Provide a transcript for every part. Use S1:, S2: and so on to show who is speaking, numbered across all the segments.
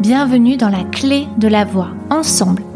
S1: Bienvenue dans la clé de la voix. Ensemble,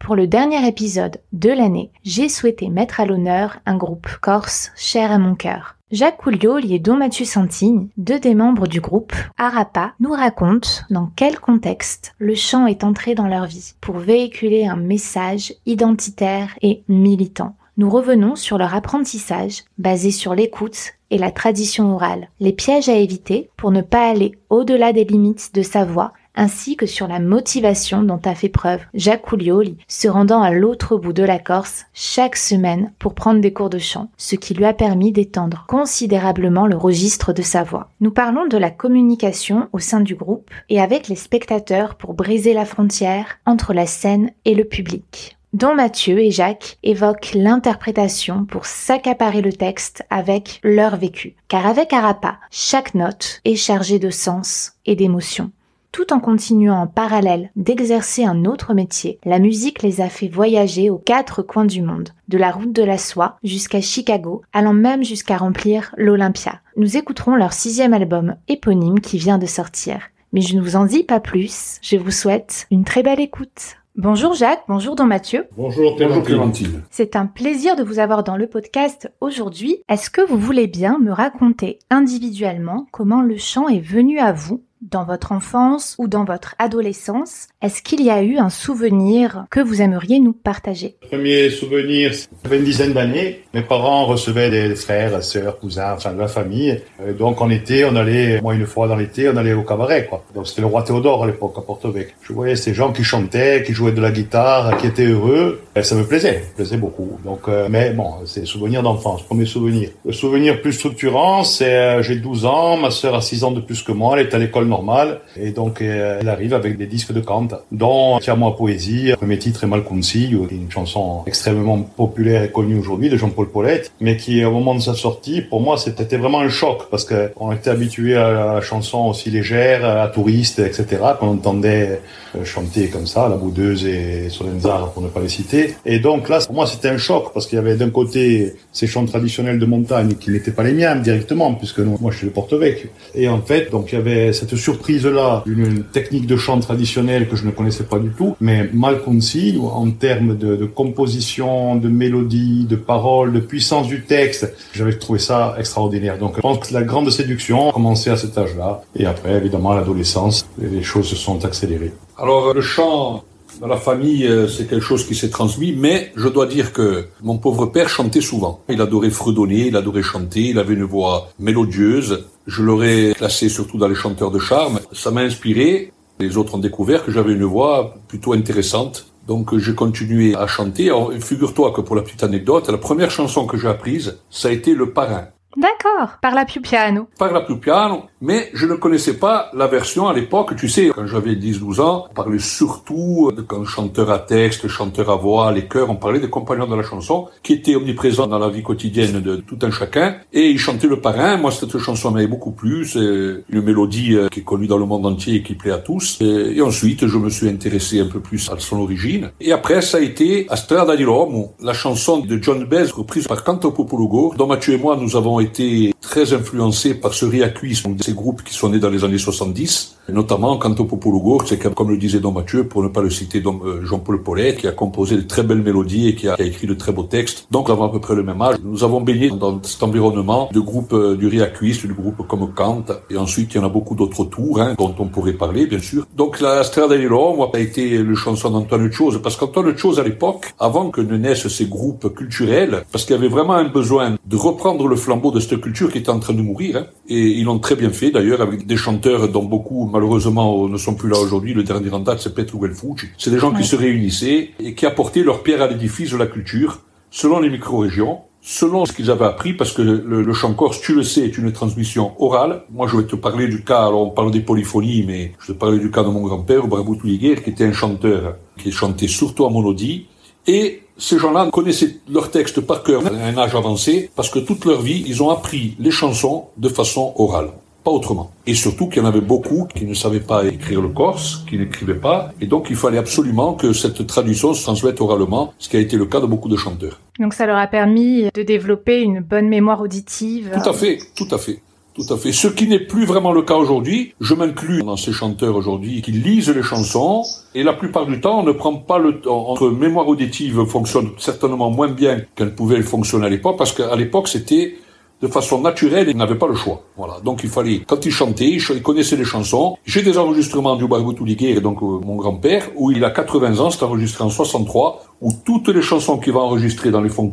S1: Pour le dernier épisode de l'année, j'ai souhaité mettre à l'honneur un groupe corse cher à mon cœur. Jacques Couliol et Don Mathieu Santigne, deux des membres du groupe Arapa, nous racontent dans quel contexte le chant est entré dans leur vie pour véhiculer un message identitaire et militant. Nous revenons sur leur apprentissage basé sur l'écoute et la tradition orale, les pièges à éviter pour ne pas aller au-delà des limites de sa voix ainsi que sur la motivation dont a fait preuve Jacques Coulioli, se rendant à l'autre bout de la Corse chaque semaine pour prendre des cours de chant, ce qui lui a permis d'étendre considérablement le registre de sa voix. Nous parlons de la communication au sein du groupe et avec les spectateurs pour briser la frontière entre la scène et le public dont Mathieu et Jacques évoquent l'interprétation pour s'accaparer le texte avec leur vécu. Car avec Arapa, chaque note est chargée de sens et d'émotion tout en continuant en parallèle d'exercer un autre métier, la musique les a fait voyager aux quatre coins du monde, de la route de la soie jusqu'à Chicago, allant même jusqu'à remplir l'Olympia. Nous écouterons leur sixième album éponyme qui vient de sortir. Mais je ne vous en dis pas plus, je vous souhaite une très belle écoute. Bonjour Jacques, bonjour Don Mathieu.
S2: Bonjour Clémentine.
S1: C'est un plaisir de vous avoir dans le podcast aujourd'hui. Est-ce que vous voulez bien me raconter individuellement comment le chant est venu à vous dans votre enfance ou dans votre adolescence Est-ce qu'il y a eu un souvenir que vous aimeriez nous partager?
S2: Premier souvenir, ça une dizaine d'années. Mes parents recevaient des frères, sœurs, cousins, enfin de la famille. Euh, donc en été, on allait, moi une fois dans l'été, on allait au cabaret. quoi. Donc c'était le roi Théodore à l'époque à Porto-Vecchio. Je voyais ces gens qui chantaient, qui jouaient de la guitare, qui étaient heureux. Et ça me plaisait, me plaisait beaucoup. Donc, euh, mais bon, c'est souvenir d'enfance, premier souvenir. Le souvenir plus structurant, c'est euh, j'ai 12 ans, ma sœur a 6 ans de plus que moi, elle est à l'école normal. Et donc, euh, elle arrive avec des disques de Kant, dont Tiens-moi poésie. Le premier titre est Malkunsi, une chanson extrêmement populaire et connue aujourd'hui de Jean-Paul Paulette, mais qui, au moment de sa sortie, pour moi, c'était vraiment un choc parce que on était habitué à la chanson aussi légère, à touriste, etc., qu'on entendait euh, chanter comme ça, La Boudeuse et Solenzar, pour ne pas les citer. Et donc là, pour moi, c'était un choc parce qu'il y avait d'un côté ces chants traditionnels de montagne qui n'étaient pas les miens directement, puisque moi, je suis de Porto-Vecchio. Et en fait, donc il y avait cette surprise-là, une technique de chant traditionnelle que je ne connaissais pas du tout, mais mal concis en termes de, composition, de mélodie, de paroles, de puissance du texte. J'avais trouvé ça extraordinaire. Donc je pense que la grande séduction a commencé à cet âge-là. Et après, évidemment, à l'adolescence, les choses se sont accélérées.
S3: Alors le chant dans la famille, euh, c'est quelque chose qui s'est transmis, mais je dois dire que mon pauvre père chantait souvent. Il adorait fredonner, il adorait chanter, il avait une voix mélodieuse. Je l'aurais classé surtout dans les chanteurs de charme. Ça m'a inspiré. Les autres ont découvert que j'avais une voix plutôt intéressante. Donc j'ai continué à chanter. Figure-toi que pour la petite anecdote, la première chanson que j'ai apprise, ça a été Le Parrain.
S1: D'accord, par la più piano.
S3: Par la più piano, mais je ne connaissais pas la version à l'époque. Tu sais, quand j'avais 10-12 ans, on parlait surtout de quand chanteur à texte, chanteur à voix, les chœurs, on parlait des compagnons de la chanson qui étaient omniprésents dans la vie quotidienne de tout un chacun. Et ils chantaient le parrain. Moi, cette chanson m'avait beaucoup plu. C'est une mélodie euh, qui est connue dans le monde entier et qui plaît à tous. Et, ensuite, je me suis intéressé un peu plus à son origine. Et après, ça a été Astrada di Rome, la chanson de John Baez reprise par Canto Popolugo, dont Mathieu et moi, nous avons été très influencés par ce réacuisme, ces groupes qui sont nés dans les années 70, notamment Canto Popologo, c'est comme le disait Don Mathieu, pour ne pas le citer, euh, Jean-Paul Paulet, qui a composé de très belles mélodies et qui a, écrit de très beaux textes. Donc, nous avons à peu près le même âge. Nous avons baigné dans cet environnement de groupes euh, du réacuisme, de groupes comme Kant, et ensuite, il y en a beaucoup d'autres tours, hein, dont on pourrait parler, bien sûr. Donc, la Strada di Rome a été le chanson d'Antoine Chose, parce qu'Antoine Chose, à l'époque, avant que ne naissent ces groupes culturels, parce qu'il y avait vraiment un besoin de reprendre le flambeau de cette culture qui était en train de mourir, hein, et ils l'ont très bien fait, d'ailleurs, avec des chanteurs dont beaucoup, malheureusement, ne sont plus là aujourd'hui. Le dernier en date, c'est Petru Fucci. C'est des gens qui se réunissaient et qui apportaient leur pierre à l'édifice de la culture, selon les micro-régions, selon ce qu'ils avaient appris, parce que le, chant corse, tu le sais, est une transmission orale. Moi, je vais te parler du cas, alors on parle des polyphonies, mais je vais te parler du cas de mon grand-père, Brabou qui était un chanteur qui chantait surtout en monodie. Et ces gens-là connaissaient leurs textes par cœur à un âge avancé, parce que toute leur vie, ils ont appris les chansons de façon orale pas autrement. Et surtout qu'il y en avait beaucoup qui ne savaient pas écrire le corse, qui n'écrivaient pas, et donc il fallait absolument que cette traduction se transmette oralement, ce qui a été le cas de beaucoup de chanteurs.
S1: Donc ça leur a permis de développer une bonne mémoire auditive.
S3: Tout à fait, tout à fait. Tout à fait. Ce qui n'est plus vraiment le cas aujourd'hui, je m'inclus dans ces chanteurs aujourd'hui qui lisent les chansons, et la plupart du temps, on ne prend pas le temps. Entre mémoire auditive fonctionne certainement moins bien qu'elle pouvait fonctionner à l'époque, parce qu'à l'époque, c'était de façon naturelle et n'avait pas le choix. Voilà. Donc il fallait, quand il chantait, il connaissait les chansons. J'ai des enregistrements du Barboutou et donc euh, mon grand-père, où il a 80 ans, c'est enregistré en 63, où toutes les chansons qu'il va enregistrer dans les fonds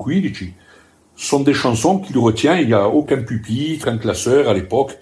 S3: sont des chansons qu'il retient. Il n'y a aucun pupitre, aucun classeur à l'époque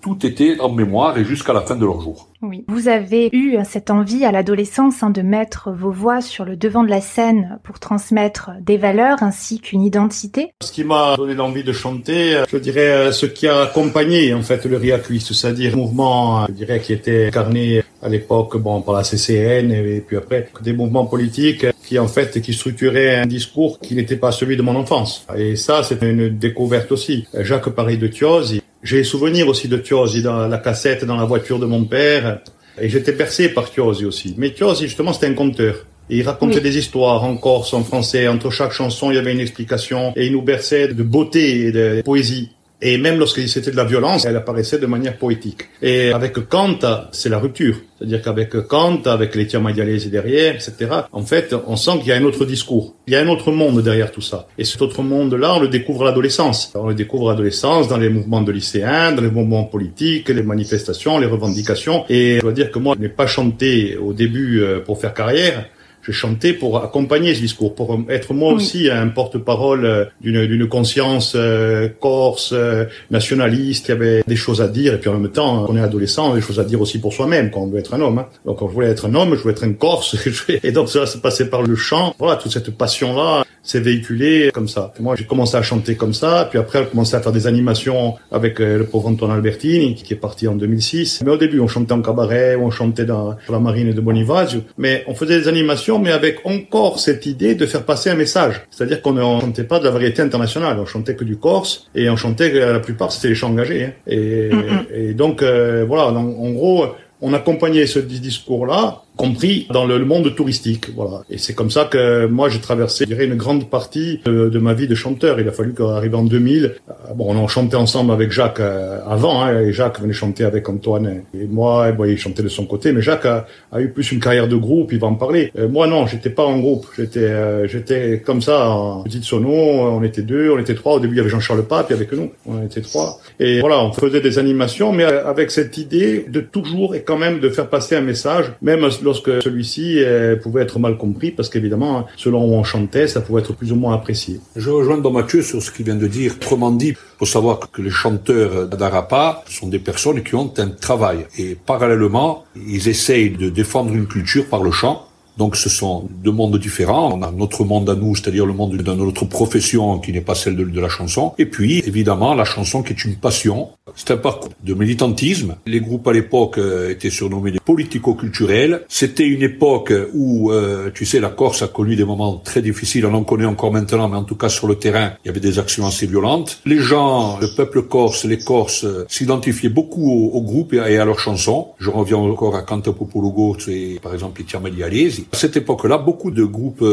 S3: tout était en mémoire et jusqu'à la fin de leur jour.
S1: Oui. Vous avez eu cette envie à l'adolescence hein, de mettre vos voix sur le devant de la scène pour transmettre des valeurs ainsi qu'une identité.
S2: Ce qui m'a donné l'envie de chanter, je dirais ce qui a accompagné en fait le Riacuiste, c'est-à-dire un mouvement, je dirais, qui était incarné à l'époque, bon, par la CCN et puis après des mouvements politiques qui en fait qui structuraient un discours qui n'était pas celui de mon enfance. Et ça, c'est une découverte aussi. Jacques Paris de Thios, j'ai souvenir aussi de Thiosi dans la cassette dans la voiture de mon père. Et j'étais bercé par Thiosi aussi. Mais Thiosi, justement, c'était un conteur. Et il racontait des histoires en corse, en français. Entre chaque chanson, il y avait une explication. Et il nous berçait de beauté et de poésie. Et même lorsque c'était de la violence, elle apparaissait de manière poétique. Et avec Kant, c'est la rupture. C'est-à-dire qu'avec Kant, avec les et derrière, etc., en fait, on sent qu'il y a un autre discours. Il y a un autre monde derrière tout ça. Et cet autre monde-là, on le découvre à l'adolescence. On le découvre à l'adolescence, dans les mouvements de lycéens, dans les mouvements politiques, les manifestations, les revendications. Et je dois dire que moi, je n'ai pas chanté au début euh, pour faire carrière je chantais pour accompagner ce discours, pour être moi aussi un porte-parole euh, d'une, d'une conscience euh, corse, euh, nationaliste, qui avait des choses à dire, et puis en même temps, on est adolescent, on a des choses à dire aussi pour soi-même, quand on veut être un homme. Hein. Donc quand je voulais être un homme, je voulais être un corse, et donc ça se passait par le chant. Voilà, toute cette passion-là s'est véhiculée comme ça. moi, j'ai commencé à chanter comme ça, puis après, j'ai commencé à faire des animations avec le pauvre Antoine Albertini, qui est parti en 2006. Mais au début, on chantait en cabaret, on chantait dans la marine de Bonivazio, mais on faisait des animations mais avec encore cette idée de faire passer un message. C'est-à-dire qu'on ne chantait pas de la variété internationale, on chantait que du corse, et on chantait, la plupart, c'était les chants engagés. Hein. Et, mm, et, donc, euh, voilà, en gros, on accompagnait ce discours-là compris dans le, monde touristique. Voilà. Et c'est comme ça que moi j'ai traversé, je dirais, une grande partie de, ma vie de chanteur. Il a fallu qu'arrive en 2000, euh, bon, on chantait ensemble avec Jacques euh, avant, hein, et Jacques venait chanter avec Antoine et moi, et bon, il chantait de son côté, mais Jacques a, eu plus une carrière de groupe, il va en parler. Euh, moi non, j'étais pas en groupe, j'étais j'étais comme ça en petite sono, on était deux, on était trois. Au début il y avait Jean-Charles Pape avec nous, on était trois. Et voilà, on faisait des animations, mais avec cette idée de toujours et quand même de faire passer un message, même lorsque celui-ci euh, pouvait être mal compris, parce qu'évidemment, selon où on chantait, ça pouvait être plus ou moins apprécié.
S3: Je rejoins Don Mathieu sur ce qu'il vient de dire. Autrement dit, faut savoir que les chanteurs d'Arapa sont des personnes qui ont un travail. Et parallèlement, ils essayent de défendre une culture par le chant. Donc ce sont deux mondes différents. On a notre monde à nous, c'est-à-dire le monde de notre profession qui n'est pas celle de, la chanson. Et puis évidemment la chanson qui est une passion C'est un parcours de militantisme. Les groupes à l'époque euh, étaient surnommés des politico-culturels. C'était une époque où, euh, tu sais, la Corse a connu des moments très difficiles. On en connaît encore maintenant, mais en tout cas sur le terrain, il y avait des actions assez violentes. Les gens, le peuple corse, les Corses, euh, s'identifiaient beaucoup au, groupe et à, leurs chansons. Je reviens encore à Canta Popolo et par exemple Tiamali Alesi. À cette époque-là, beaucoup de groupes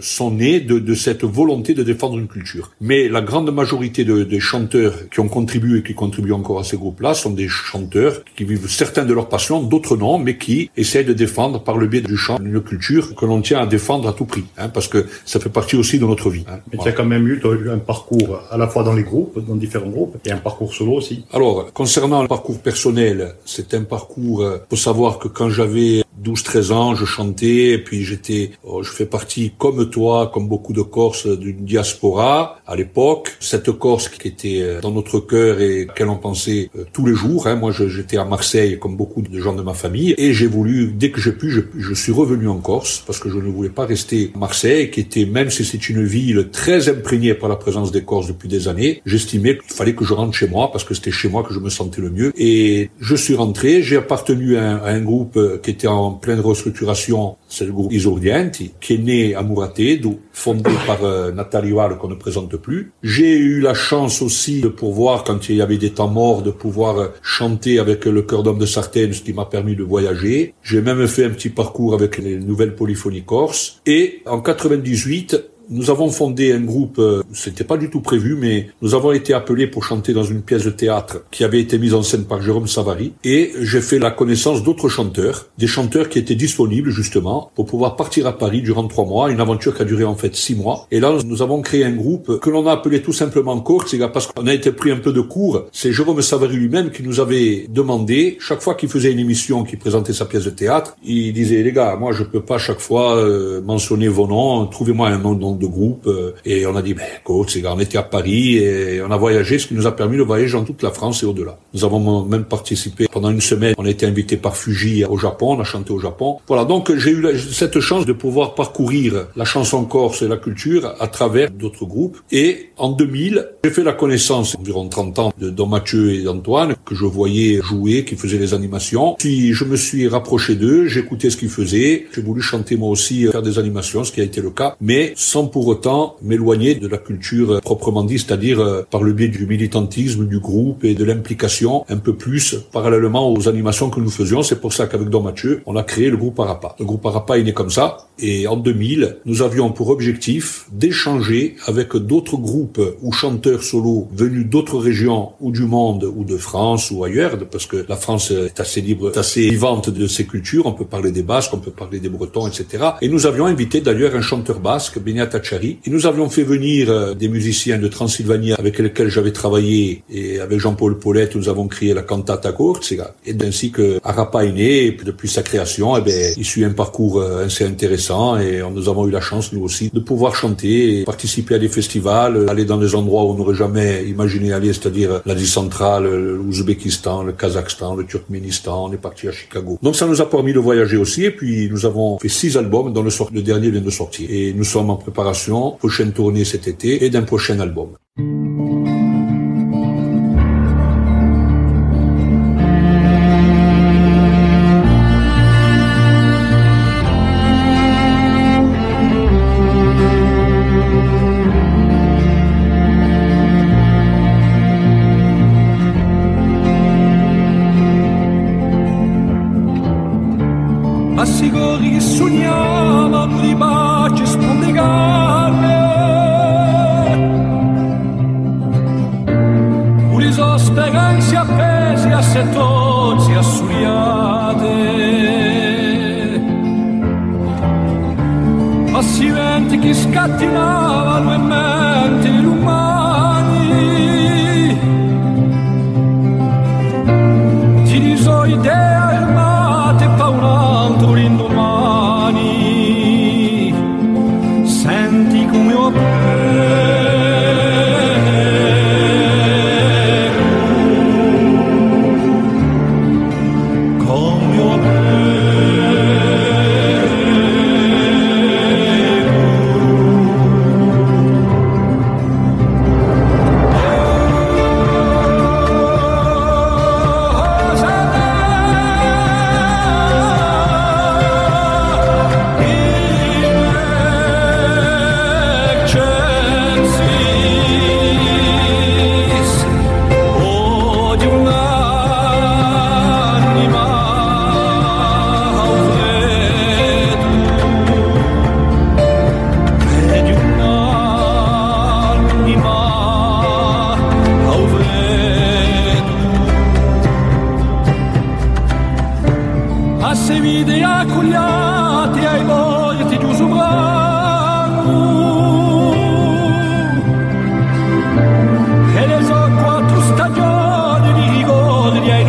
S3: sont nés de, de, cette volonté de défendre une culture. Mais la grande majorité de, des chanteurs qui ont contribué et qui contribuent encore à ces groupes-là sont des chanteurs qui vivent certains de leur passion, d'autres non, mais qui essayent de défendre par le biais du chant une culture que l'on tient à défendre à tout prix, hein, parce que ça fait partie aussi de notre vie.
S2: Hein. Mais tu as quand même eu, eu un parcours à la fois dans les groupes, dans différents groupes, et un parcours solo aussi.
S3: Alors, concernant le parcours personnel, c'est un parcours, il euh, faut savoir que quand j'avais 12-13 ans, je chantais, et puis j'étais, oh, je fais partie, comme toi, comme beaucoup de Corses, d'une diaspora à l'époque. Cette Corse qui était euh, dans notre cœur et qu'elle en pensait euh, tous les jours. Hein. Moi, j'étais à Marseille, comme beaucoup de gens de ma famille, et j'ai voulu, dès que j'ai pu, je, suis revenu en Corse, parce que je ne voulais pas rester à Marseille, qui était, même si c'est une ville très imprégnée par la présence des Corses depuis des années, j'estimais qu'il fallait que je rentre chez moi, parce que c'était chez moi que je me sentais le mieux. Et je suis rentré, j'ai appartenu à un, à un groupe euh, qui était en pleine restructuration, c'est le groupe Isordienti, qui est né à Muratedo, fondé par euh, Nathalie Wall, qu'on ne présente plus. J'ai eu la chance aussi de pouvoir, quand il y avait des temps morts, de pouvoir euh, chanter avec le cœur d'homme de Sartène, ce qui m'a permis de voyager. J'ai même fait un petit parcours avec les nouvelles polyphonies corses. Et en 98, nous avons fondé un groupe, euh, c'était pas du tout prévu, mais nous avons été appelés pour chanter dans une pièce de théâtre qui avait été mise en scène par Jérôme Savary. Et j'ai fait la connaissance d'autres chanteurs, des chanteurs qui étaient disponibles justement pour pouvoir partir à Paris durant trois mois, une aventure qui a duré en fait six mois. Et là, nous avons créé un groupe que l'on a appelé tout simplement Corsica parce qu'on a été pris un peu de cours. C'est Jérôme Savary lui-même qui nous avait demandé, chaque fois qu'il faisait une émission, qui présentait sa pièce de théâtre, il disait, les gars, moi je peux pas chaque fois euh, mentionner vos noms, trouvez-moi un nom de groupe euh, et on a dit ben c'est on était à Paris et on a voyagé ce qui nous a permis de voyager dans toute la France et au-delà. Nous avons même participé pendant une semaine, on a été invité par Fuji au Japon, on a chanté au Japon. Voilà, donc j'ai eu cette chance de pouvoir parcourir la chanson corse et la culture à travers d'autres groupes et en 2000, j'ai fait la connaissance environ 30 ans de Don Mathieu et d'Antoine que je voyais jouer, qui faisaient les animations. Puis je me suis rapproché d'eux, j'écoutais ce qu'ils faisaient, j'ai voulu chanter moi aussi, faire des animations, ce qui a été le cas, mais sans pour autant m'éloigner de la culture proprement dit, c'est-à-dire euh, par le biais du militantisme, du groupe et de l'implication un peu plus parallèlement aux animations que nous faisions. C'est pour ça qu'avec Don Mathieu, on a créé le groupe Arapa. Le groupe Arapa est né comme ça. Et en 2000, nous avions pour objectif d'échanger avec d'autres groupes ou chanteurs solos venus d'autres régions ou du monde ou de France ou ailleurs, parce que la France est assez libre, est assez vivante de ses cultures. On peut parler des Basques, on peut parler des Bretons, etc. Et nous avions invité d'ailleurs un chanteur basque, Benyat et nous avions fait venir euh, des musiciens de Transylvanie avec lesquels j'avais travaillé et avec Jean-Paul Paulette, nous avons créé la cantata Corsica. Et ainsi que Arapa est né, et depuis sa création, eh bien, il suit un parcours euh, assez intéressant et nous avons eu la chance, nous aussi, de pouvoir chanter et participer à des festivals, aller dans des endroits où on n'aurait jamais imaginé aller, c'est-à-dire l'Asie centrale, l'Ouzbékistan, le Kazakhstan, le Turkménistan, on est parti à Chicago. Donc ça nous a permis de voyager aussi et puis nous avons fait six albums dont le dernier vient de sortir. Et nous sommes en préparation prochaine tournée cet été et d'un prochain album.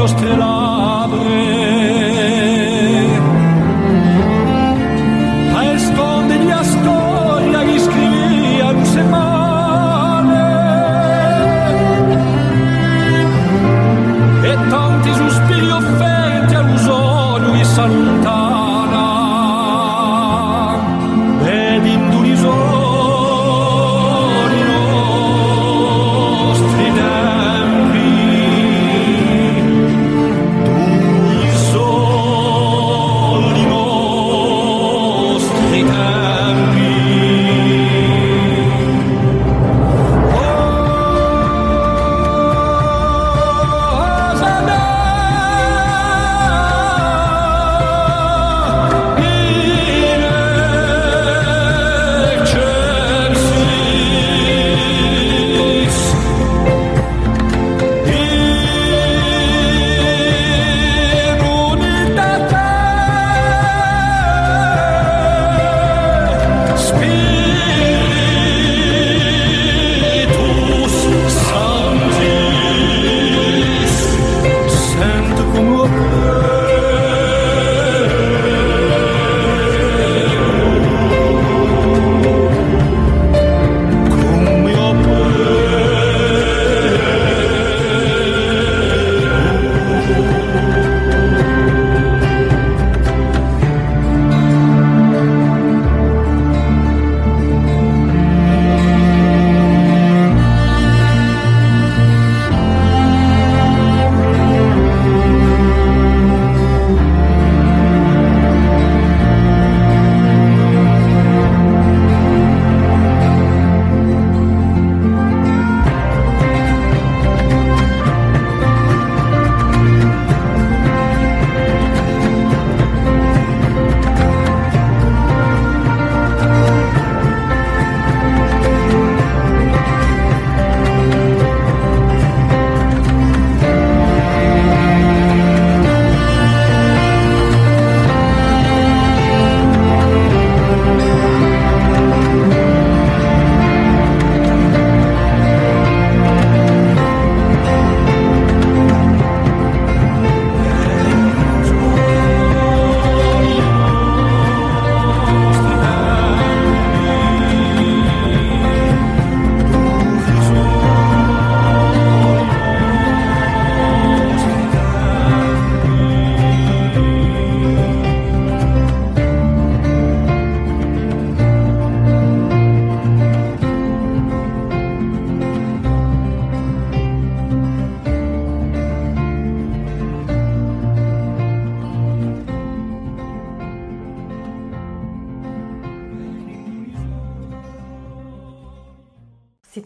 S1: costellare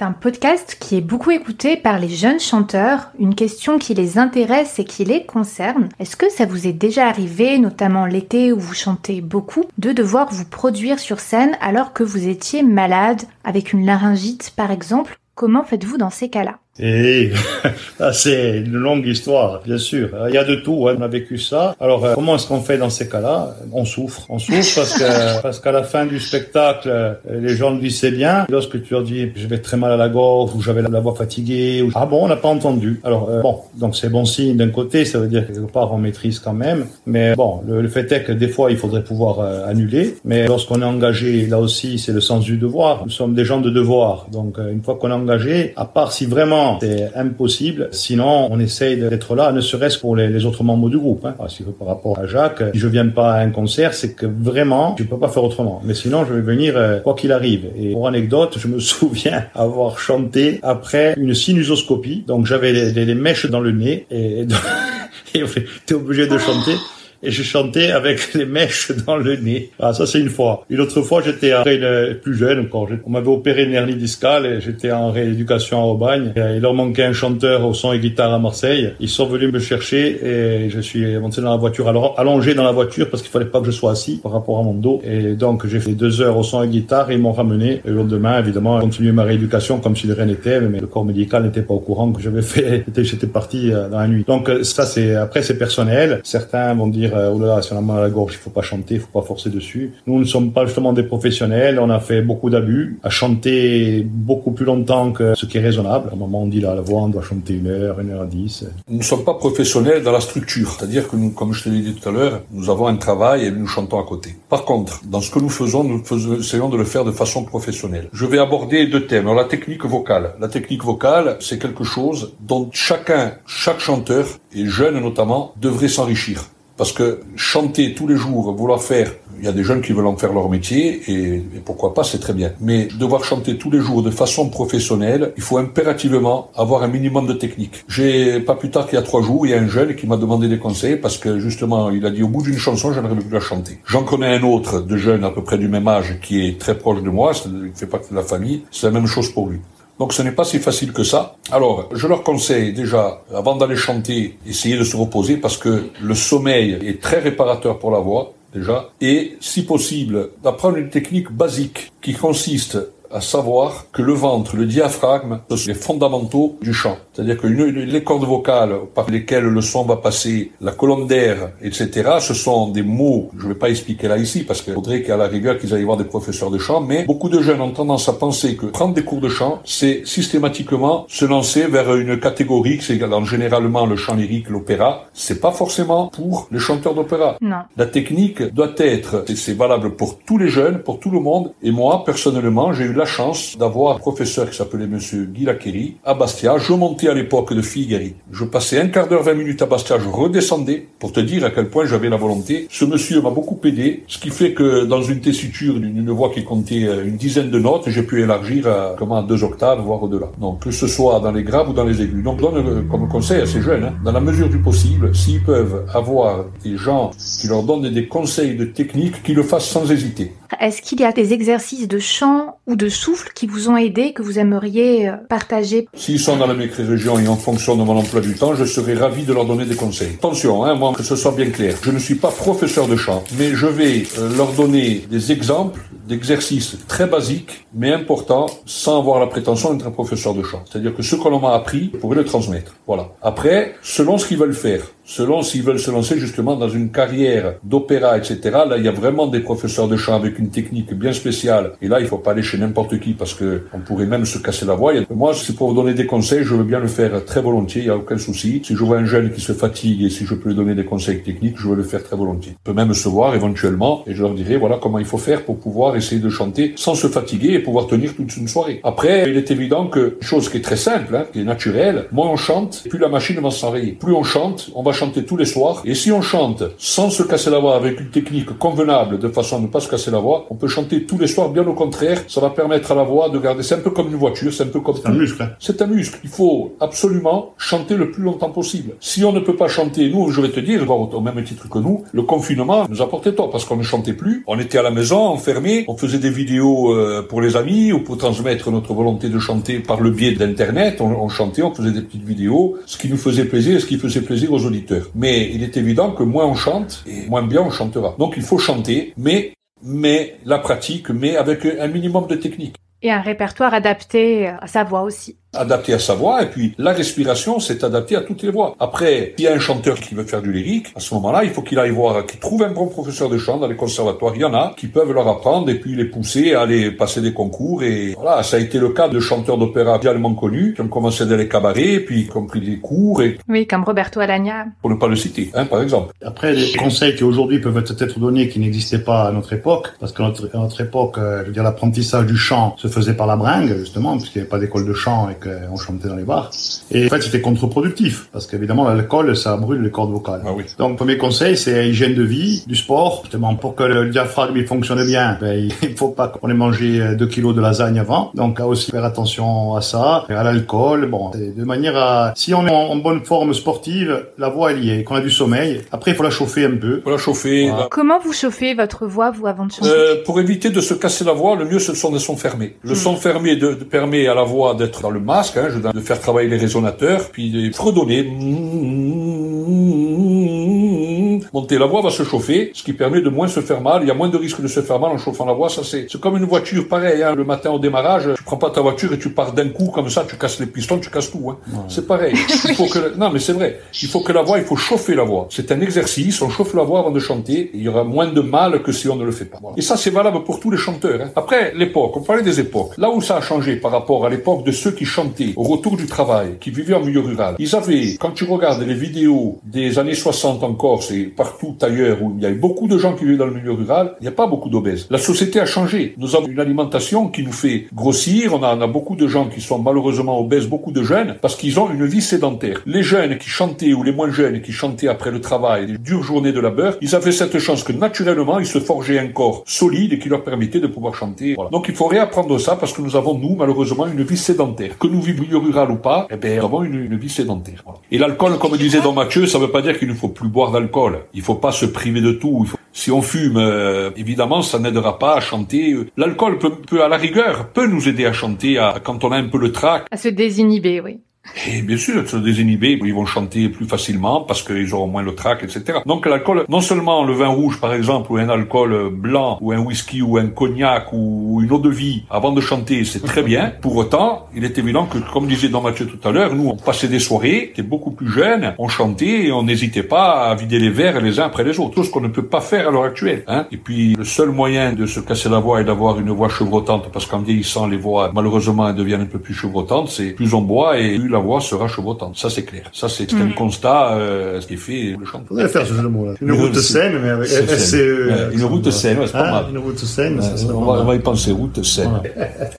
S1: C'est un podcast qui est beaucoup écouté par les jeunes chanteurs, une question qui les intéresse et qui les concerne. Est-ce que ça vous est déjà arrivé, notamment l'été où vous chantez beaucoup, de devoir vous produire sur scène alors que vous étiez malade, avec une laryngite par exemple? Comment faites-vous dans ces cas-là?
S2: Et ah, c'est une longue histoire, bien sûr. Il y a de tout. Hein. On a vécu ça. Alors, euh, comment est-ce qu'on fait dans ces cas-là? On souffre. On souffre parce que parce qu'à la fin du spectacle, euh, les gens le disent bien. Lorsque tu leur dis je vais très mal à la gorge ou j'avais la voix fatiguée, ou... ah bon, on n'a pas entendu. Alors euh, bon, donc c'est bon signe d'un côté, ça veut dire que quelque part on maîtrise quand même. Mais bon, le, fait est que des fois il faudrait pouvoir annuler. Mais lorsqu'on est engagé, là aussi, c'est le sens du devoir. Nous sommes des gens de devoir. Donc une fois qu'on est engagé, à part si vraiment c'est impossible. Sinon, on essaye d'être là, ne serait-ce pour les, autres membres du groupe. Hein. par rapport à Jacques, si je viens pas à un concert, c'est que vraiment, je peux pas faire autrement. Mais sinon, je vais venir euh, quoi qu'il arrive. Et pour anecdote, je me souviens avoir chanté après une sinusoscopie. Donc j'avais les, mèches dans le nez et, et t'es obligé de chanter et je chantais avec les mèches dans le nez. Ah, ça c'est une fois. Une autre fois, j'étais plus jeune encore. On m'avait opéré une hernie discale et j'étais en rééducation à Aubagne. Il leur manquait un chanteur au son et guitare à Marseille. Ils sont venus me chercher et je suis monté dans la voiture, alors allongé dans la voiture parce qu'il fallait pas que je sois assis par rapport à mon dos. Et donc j'ai fait deux heures au son et guitare et ils m'ont ramené. Et le lendemain, évidemment, j'ai continué ma rééducation comme si de rien n'était, mais le corps médical n'était pas au courant que j'avais fait. J'étais parti euh, dans la nuit. Donc ça c'est après c'est personnel. Certains vont dire euh, oh là, si on a mal à la gorge, il faut pas chanter, il faut pas forcer dessus. Nous ne sommes pas justement des professionnels, on a fait beaucoup d'abus, à chanter beaucoup plus longtemps que ce qui est raisonnable. À un moment, on dit là, la voix, on doit chanter une heure, une heure dix.
S3: Nous ne sommes pas professionnels dans la structure, c'est-à-dire que nous, comme je te l'ai dit tout à l'heure, nous avons un travail et nous chantons à côté. Par contre, dans ce que nous faisons, nous essayons de le faire de façon professionnelle. Je vais aborder deux thèmes. La technique vocale. La technique vocale, c'est quelque chose dont chacun, chaque chanteur, et jeune notamment, devrait s'enrichir. Parce que chanter tous les jours, vouloir faire, il y a des jeunes qui veulent en faire leur métier, et, pourquoi pas, c'est très bien. Mais devoir chanter tous les jours de façon professionnelle, il faut impérativement avoir un minimum de technique. J'ai, pas plus tard qu'il y a trois jours, il y a un jeune qui m'a demandé des conseils parce que justement, il a dit au bout d'une chanson, j'aimerais plus la chanter. J'en connais un autre de jeune à peu près du même âge qui est très proche de moi, il fait partie de la famille, c'est la même chose pour lui. Donc ce n'est pas si facile que ça. Alors, je leur conseille déjà, avant d'aller chanter, essayer de se reposer parce que le sommeil est très réparateur pour la voix, déjà. Et, si possible, d'apprendre une technique basique qui consiste à savoir que le ventre, le diaphragme, ce sont les fondamentaux du chant. C'est-à-dire que les cordes vocales par lesquelles le son va passer, la colonne d'air, etc., ce sont des mots, je ne vais pas expliquer là ici, parce qu'il faudrait qu'à la rigueur qu'ils aillent voir des professeurs de chant, mais beaucoup de jeunes ont tendance à penser que prendre des cours de chant, c'est systématiquement se lancer vers une catégorie, c'est généralement le chant lyrique, l'opéra. C'est pas forcément pour les chanteurs d'opéra.
S1: Non.
S3: La technique doit être, et c'est valable pour tous les jeunes, pour tout le monde, et moi, personnellement, j'ai eu la chance d'avoir un professeur qui s'appelait Monsieur Guy à Bastia. Je montais à l'époque de Figuerie. Je passais un quart d'heure, vingt minutes à Bastia, je redescendais pour te dire à quel point j'avais la volonté. Ce monsieur m'a beaucoup aidé, ce qui fait que dans une tessiture d'une voix qui comptait euh, une dizaine de notes, j'ai pu élargir à, comment, deux octaves, voire au-delà. Donc, que ce soit dans les graves ou dans les aigus. Donc, donne euh, comme conseil à ces jeunes, hein, dans la mesure du possible, s'ils peuvent avoir des gens qui leur donnent des conseils de technique, qu'ils le fassent sans hésiter.
S1: Est-ce qu'il y a des exercices de chant ou de souffle qui vous ont aidé, que vous aimeriez euh, partager?
S3: S'ils sont dans la micro-région et en fonction de mon emploi du temps, je serai ravi de leur donner des conseils. Attention, hein, moi, que ce soit bien clair, je ne suis pas professeur de chant, mais je vais euh, leur donner des exemples d'exercices très basiques, mais importants, sans avoir la prétention d'être un professeur de chant. C'est-à-dire que ce que l'on m'a appris, je pourrais le transmettre. Voilà. Après, selon ce qu'ils veulent faire, selon s'ils veulent se lancer justement dans une carrière d'opéra, etc. Là, il y a vraiment des professeurs de chant avec une technique bien spéciale. Et là, il faut pas aller chez n'importe qui parce que on pourrait même se casser la voix. Moi, c'est pour vous donner des conseils, je veux bien le faire très volontiers, il n'y a aucun souci. Si je vois un jeune qui se fatigue et si je peux lui donner des conseils techniques, je veux le faire très volontiers. Je peux même se voir éventuellement et je leur dirai voilà comment il faut faire pour pouvoir essayer de chanter sans se fatiguer et pouvoir tenir toute une soirée. Après, il est évident que, chose qui est très simple, hein, qui est naturelle, moins on chante, plus la machine va s'enrayer. Plus on chante, on va chanter tous les soirs. Et si on chante sans se casser la voix avec une technique convenable de façon à ne pas se casser la voix. On peut chanter tous les soirs, bien au contraire. Ça va permettre à la voix de garder. C'est un peu comme une voiture, c'est un peu comme.
S2: C'est un muscle. Hein.
S3: C'est un muscle. Il faut absolument chanter le plus longtemps possible. Si on ne peut pas chanter, nous, je vais te dire, au même titre que nous, le confinement nous apportait tort parce qu'on ne chantait plus. On était à la maison, enfermés, on faisait des vidéos euh, pour les amis ou pour transmettre notre volonté de chanter par le biais d'Internet. On, on chantait, on faisait des petites vidéos, ce qui nous faisait plaisir et ce qui faisait plaisir aux auditeurs. Mais il est évident que moins on chante, et moins bien on chantera. Donc il faut chanter, mais mais la pratique, mais avec un minimum de technique.
S1: Et un répertoire adapté à sa voix aussi
S3: adapté à sa voix, et puis la respiration, c'est adapté à toutes les voix. Après, il y a un chanteur qui veut faire du lyrique, à ce moment-là, il faut qu'il aille voir, qu'il trouve un bon professeur de chant dans les conservatoires. Il y en a qui peuvent leur apprendre et puis les pousser à aller passer des concours. Et voilà, ça a été le cas de chanteurs d'opéra également connus, qui ont commencé dans les cabarets, puis qui ont pris des cours. Et...
S1: Oui, comme Roberto Alagna.
S3: Pour ne pas le citer, hein, par exemple.
S2: Après, les conseils qui aujourd'hui peuvent être donnés qui n'existaient pas à notre époque, parce qu'à notre, notre, époque, euh, je veux dire, l'apprentissage du chant se faisait par la bringue, justement, puisqu'il n'y avait pas d'école de chant et qu'on chantait dans les bars. Et en fait, c'était contre-productif, parce qu'évidemment, l'alcool, ça brûle les cordes vocales.
S3: Ah oui.
S2: Donc, premier conseil, c'est hygiène de vie, du sport. Justement, pour que le diaphragme il fonctionne bien, ben, il faut pas qu'on ait mangé 2 kilos de lasagne avant. Donc, à aussi faire attention à ça, à l'alcool. Bon, de manière à, si on est en bonne forme sportive, la voix elle y est, qu'on a du sommeil. Après, il faut la chauffer un peu.
S3: Faut la chauffer.
S1: Comment vous chauffez votre voix, vous, avant de chanter?
S3: Euh, Pour éviter de se casser la voix, le mieux, ce sont des sons fermés. Le hmm. son fermé de, permet à la voix d'être dans le hein, de faire travailler les résonateurs, puis les fredonner monter la voix va se chauffer, ce qui permet de moins se faire mal. Il y a moins de risque de se faire mal en chauffant la voix. Ça c'est, c'est comme une voiture, pareil. Hein, le matin au démarrage, tu prends pas ta voiture et tu pars d'un coup comme ça, tu casses les pistons, tu casses tout. Hein. C'est pareil. Il faut que non, mais c'est vrai. Il faut que la voix, il faut chauffer la voix. C'est un exercice. On chauffe la voix avant de chanter. il y aura moins de mal que si on ne le fait pas. Et ça, c'est valable pour tous les chanteurs. Hein. Après l'époque, on parlait des époques. Là où ça a changé par rapport à l'époque de ceux qui chantaient au retour du travail, qui vivaient en milieu rural, ils avaient, quand tu regardes les vidéos des années 60 en Corse et partout ailleurs où il y a beaucoup de gens qui vivent dans le milieu rural, il n'y a pas beaucoup d'obèses. La société a changé. Nous avons une alimentation qui nous fait grossir. On a, beaucoup de gens qui sont malheureusement obèses, beaucoup de jeunes, parce qu'ils ont une vie sédentaire. Les jeunes qui chantaient ou les moins jeunes qui chantaient après le travail, les dures journées de labeur, ils avaient cette chance que naturellement, ils se forgeaient un corps solide et qui leur permettait de pouvoir chanter. Donc il faut réapprendre ça parce que nous avons, nous, malheureusement, une vie sédentaire. Que nous vivions milieu rural ou pas, eh bien, nous avons une, vie sédentaire. Et l'alcool, comme disait Don Mathieu, ça ne veut pas dire qu'il ne faut plus boire d'alcool. Il faut pas se priver de tout. Si on fume, euh, évidemment, ça n'aidera pas à chanter. L'alcool peut, peut, à la rigueur, peut nous aider à chanter à, quand on a un peu le trac.
S1: À se désinhiber, oui.
S3: Et bien sûr, se désinhiber, ils vont chanter plus facilement parce qu'ils auront moins le trac, etc. Donc l'alcool, non seulement le vin rouge par exemple, ou un alcool blanc, ou un whisky, ou un cognac, ou une eau de vie, avant de chanter, c'est très bien. Pour autant, il est évident que, comme disait Don Mathieu tout à l'heure, nous, on passait des soirées, était beaucoup plus jeunes, on chantait et on n'hésitait pas à vider les verres les uns après les autres. Ce qu'on ne peut pas faire à l'heure actuelle. Hein. Et puis, le seul moyen de se casser la voix et d'avoir une voix chevrotante, parce qu'en vieillissant, les voix, malheureusement, elles deviennent un peu plus chevrotantes, c'est plus on boit et plus la voix sera chevrotante. Ça, c'est clair. Ça, c'est un mm. constat, euh, ce qui est fait le.
S2: Faudrait faire ce jeu de mots-là. Une route saine, mais avec
S3: SCE. Une route saine, c'est pas
S2: mal. Une route saine,
S3: on, va, on va y penser, route saine.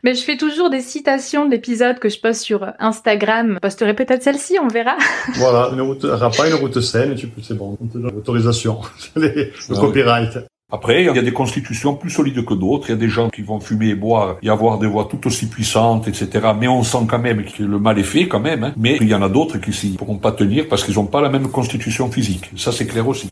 S1: Mais je fais toujours des citations de l'épisode que je poste sur Instagram. Je posterai peut-être celle-ci, on verra.
S2: Voilà, une route, pas une route saine, tu peux, c'est bon. L'autorisation. le ah copyright.
S3: Après, il y a des constitutions plus solides que d'autres. Il y a des gens qui vont fumer et boire et avoir des voix tout aussi puissantes, etc. Mais on sent quand même que le mal est fait quand même. Hein. Mais il y en a d'autres qui ne pourront pas tenir parce qu'ils n'ont pas la même constitution physique. Ça, c'est clair aussi.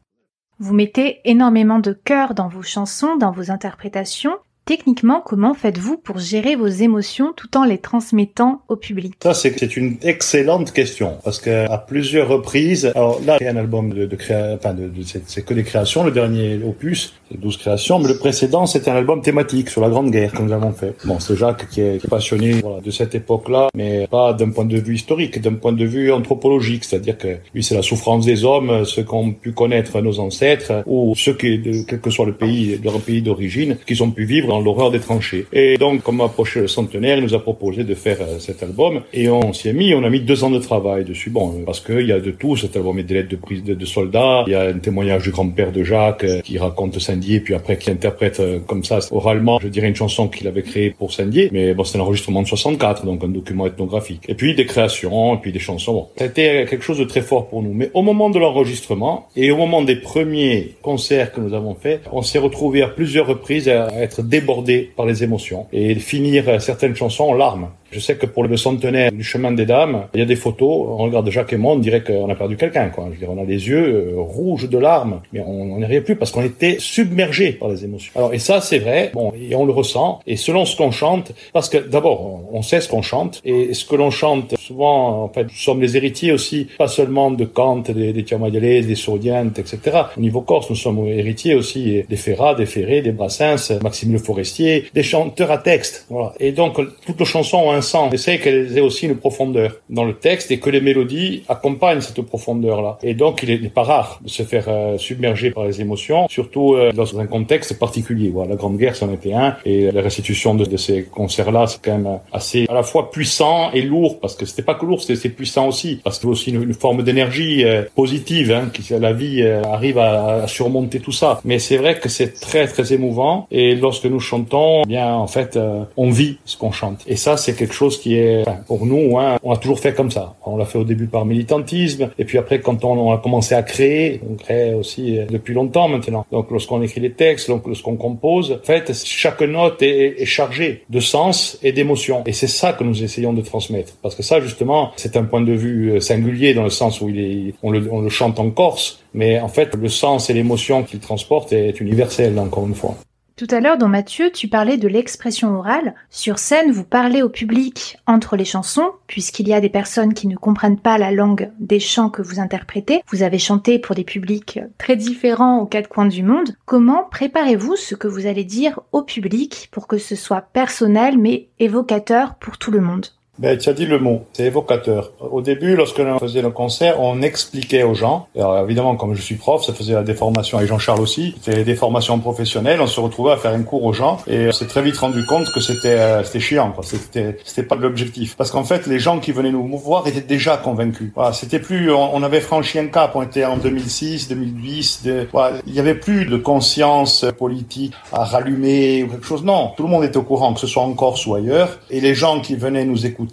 S1: Vous mettez énormément de cœur dans vos chansons, dans vos interprétations. Techniquement, comment faites-vous pour gérer vos émotions tout en les transmettant au public?
S2: Ça, c'est une excellente question parce que à plusieurs reprises, alors là, c'est un album de, de enfin, de, de c'est que des créations. Le dernier opus, c'est 12 créations, mais le précédent, c'était un album thématique sur la Grande Guerre que nous avons fait. Bon, c'est Jacques qui est, passionné voilà, de cette époque-là, mais pas d'un point de vue historique, d'un point de vue anthropologique, c'est-à-dire que lui, c'est la souffrance des hommes, ce qu'ont pu connaître nos ancêtres ou ceux qui, quel que soit le pays, leur pays d'origine, qui ont pu vivre dans l'horreur des tranchées. Et donc, comme approchait le centenaire, il nous a proposé de faire euh, cet album et on s'y est mis, on a mis deux ans de travail dessus. Bon, euh, parce qu'il y a de tout, cet album, il y a des lettres de prise de, soldats, il y a un témoignage du grand-père de Jacques euh, qui raconte Saint-Dié, puis après qui interprète euh, comme ça oralement, je dirais une chanson qu'il avait créée pour Saint-Dié, mais bon, c'est un enregistrement de 64, donc un document ethnographique. Et puis des créations, et puis des chansons. Bon, quelque chose de très fort pour nous. Mais au moment de l'enregistrement et au moment des premiers concerts que nous avons faits, on s'est retrouvé à plusieurs reprises à être débordé par les émotions et finir certaines chansons en larmes. Je sais que pour le centenaire du chemin des dames, il y a des photos, on regarde Jacques et moi, on dirait qu'on a perdu quelqu'un, quoi. Je veux dire, on a les yeux euh, rouges de larmes, mais on n'y arrive plus parce qu'on était submergé par les émotions. Alors, et ça, c'est vrai, bon, et on le ressent, et selon ce qu'on chante, parce que d'abord, on, sait ce qu'on chante, et ce que l'on chante, souvent, en fait, nous sommes les héritiers aussi, pas seulement de Kant, des, des des Saurientes, etc. Au niveau corse, nous sommes héritiers aussi des Ferrat, des Ferré, des Brassens, Maxime Le Forestier, des chanteurs à texte, voilà. Et donc, toutes nos chansons ont un on essaie qu'elles aient aussi une profondeur dans le texte et que les mélodies accompagnent cette profondeur-là. Et donc, il n'est pas rare de se faire euh, submerger par les émotions, surtout euh, dans un contexte particulier. La Grande Guerre, c'en était un, et la restitution de, ces concerts-là, c'est quand même assez à la fois puissant et lourd, parce que c'était pas que lourd, c'était puissant aussi, parce que aussi une, forme d'énergie euh, positive, hein, la vie arrive à, surmonter tout ça. Mais c'est vrai que c'est très très émouvant, et lorsque nous chantons, eh bien en fait, on vit ce qu'on chante. Et ça, c'est quelque chose qui est, pour nous, hein, on a toujours fait comme ça. On l'a fait au début par militantisme, et puis après, quand on, a commencé à créer, on crée aussi euh, depuis longtemps maintenant. Donc, lorsqu'on écrit les textes, lorsqu'on compose, en fait, chaque note est, chargée de sens et d'émotion. Et c'est ça que nous essayons de transmettre. Parce que ça, justement, c'est un point de vue euh, singulier dans le sens où il est, on le chante en Corse, mais en fait, le sens et l'émotion qu'il transporte est universel, encore une fois.
S1: Tout à l'heure, dans Mathieu, tu parlais de l'expression orale. Sur scène, vous parlez au public entre les chansons, puisqu'il y a des personnes qui ne comprennent pas la langue des chants que vous interprétez. Vous avez chanté pour des publics très différents aux quatre coins du monde. Comment préparez-vous ce que vous allez dire au public pour que ce soit personnel mais évocateur pour tout le monde?
S2: Ben, tu as dit le mot, c'est évocateur. Au début, lorsque l'on faisait le concert, on expliquait aux gens. Alors évidemment, comme je suis prof, ça faisait la déformation avec Jean-Charles aussi. C'était des formations professionnelles. On se retrouvait à faire un cours aux gens et on s'est très vite rendu compte que c'était euh, c'était chiant. Quoi. C'était c'était pas l'objectif. Parce qu'en fait, les gens qui venaient nous voir étaient déjà convaincus. Voilà, c'était plus. On, avait franchi un cap. On était en 2006, 2010. De, voilà, il y avait plus de conscience politique à rallumer ou quelque chose. Non, tout le monde était au courant, que ce soit en Corse ou ailleurs. Et les gens qui venaient nous écouter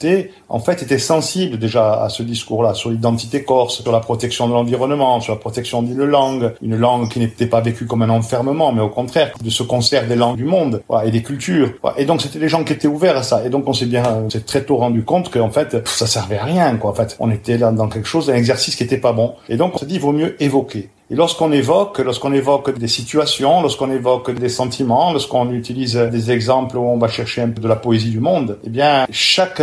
S2: en fait, était sensible déjà à ce discours-là, sur l'identité corse, sur la protection de l'environnement, sur la protection d'une langue, une langue qui n'était pas vécue comme un enfermement, mais au contraire, de ce concert des langues du monde et des cultures. Et donc, c'était des gens qui étaient ouverts à ça. Et donc, on s'est bien, on s'est très tôt rendu compte qu'en fait, ça servait à rien, quoi. En fait, on était là dans quelque chose, un exercice qui était pas bon. Et donc, on s'est dit, il vaut mieux évoquer. Et lorsqu'on évoque, lorsqu'on évoque des situations, lorsqu'on évoque des sentiments, lorsqu'on utilise des exemples où on va chercher un peu de la poésie du monde, eh bien, chaque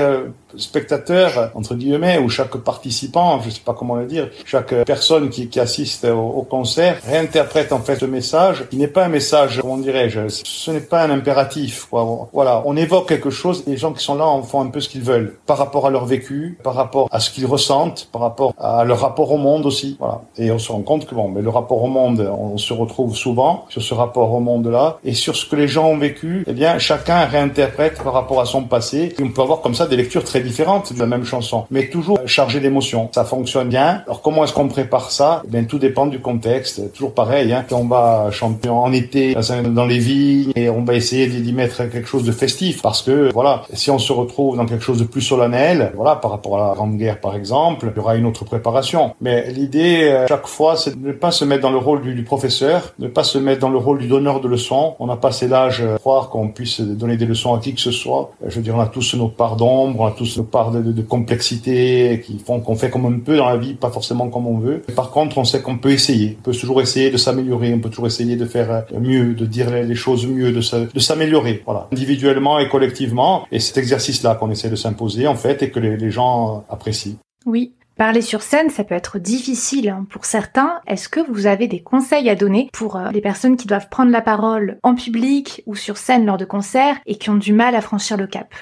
S2: spectateur, entre guillemets, ou chaque participant, je sais pas comment le dire, chaque personne qui, qui assiste au, concert réinterprète en fait ce message qui n'est pas un message, comment dirais-je, ce n'est pas un impératif. Quoi. Voilà, on évoque quelque chose les gens qui sont là en font un peu ce qu'ils veulent par rapport à leur vécu, par rapport à ce qu'ils ressentent, par rapport à leur rapport au monde aussi. Voilà. Et on se rend compte que bon, mais le rapport au monde, on se retrouve souvent sur ce rapport au monde-là et sur ce que les gens ont vécu, eh bien, chacun réinterprète par rapport à son passé. Et on peut avoir comme ça des lectures très différentes de la même chanson, mais toujours chargées d'émotions. Ça fonctionne bien. Alors comment est-ce qu'on prépare ça? Eh bien, tout dépend du contexte. Toujours pareil, hein, on va chanter en été dans les vignes et on va essayer d'y mettre quelque chose de festif parce que voilà, si on se retrouve dans quelque chose de plus solennel, voilà, par rapport à la Grande Guerre par exemple, il y aura une autre préparation. Mais l'idée euh, chaque fois, c'est de ne pas se mettre dans le rôle du, professeur, de ne pas se mettre dans le rôle du donneur de leçons. On n'a pas assez l'âge de croire qu'on puisse donner des leçons à qui que ce soit. Je veux dire, on a tous nos parts d'ombre, on a tous nos parts de, complexité qui font qu'on fait comme on peut dans la vie, pas forcément comme on veut. Par contre, on sait qu'on peut essayer. On peut toujours essayer de s'améliorer, on peut toujours essayer de faire mieux, de dire les choses mieux, de s'améliorer. Voilà, individuellement et collectivement. Et cet exercice-là qu'on essaie de s'imposer, en fait, et que les, les gens apprécient.
S1: Oui, Parler sur scène, ça peut être difficile hein, pour certains. Est-ce que vous avez des conseils à donner pour euh, les personnes qui doivent prendre la parole en public ou sur scène lors de concerts et qui ont du mal à franchir le cap?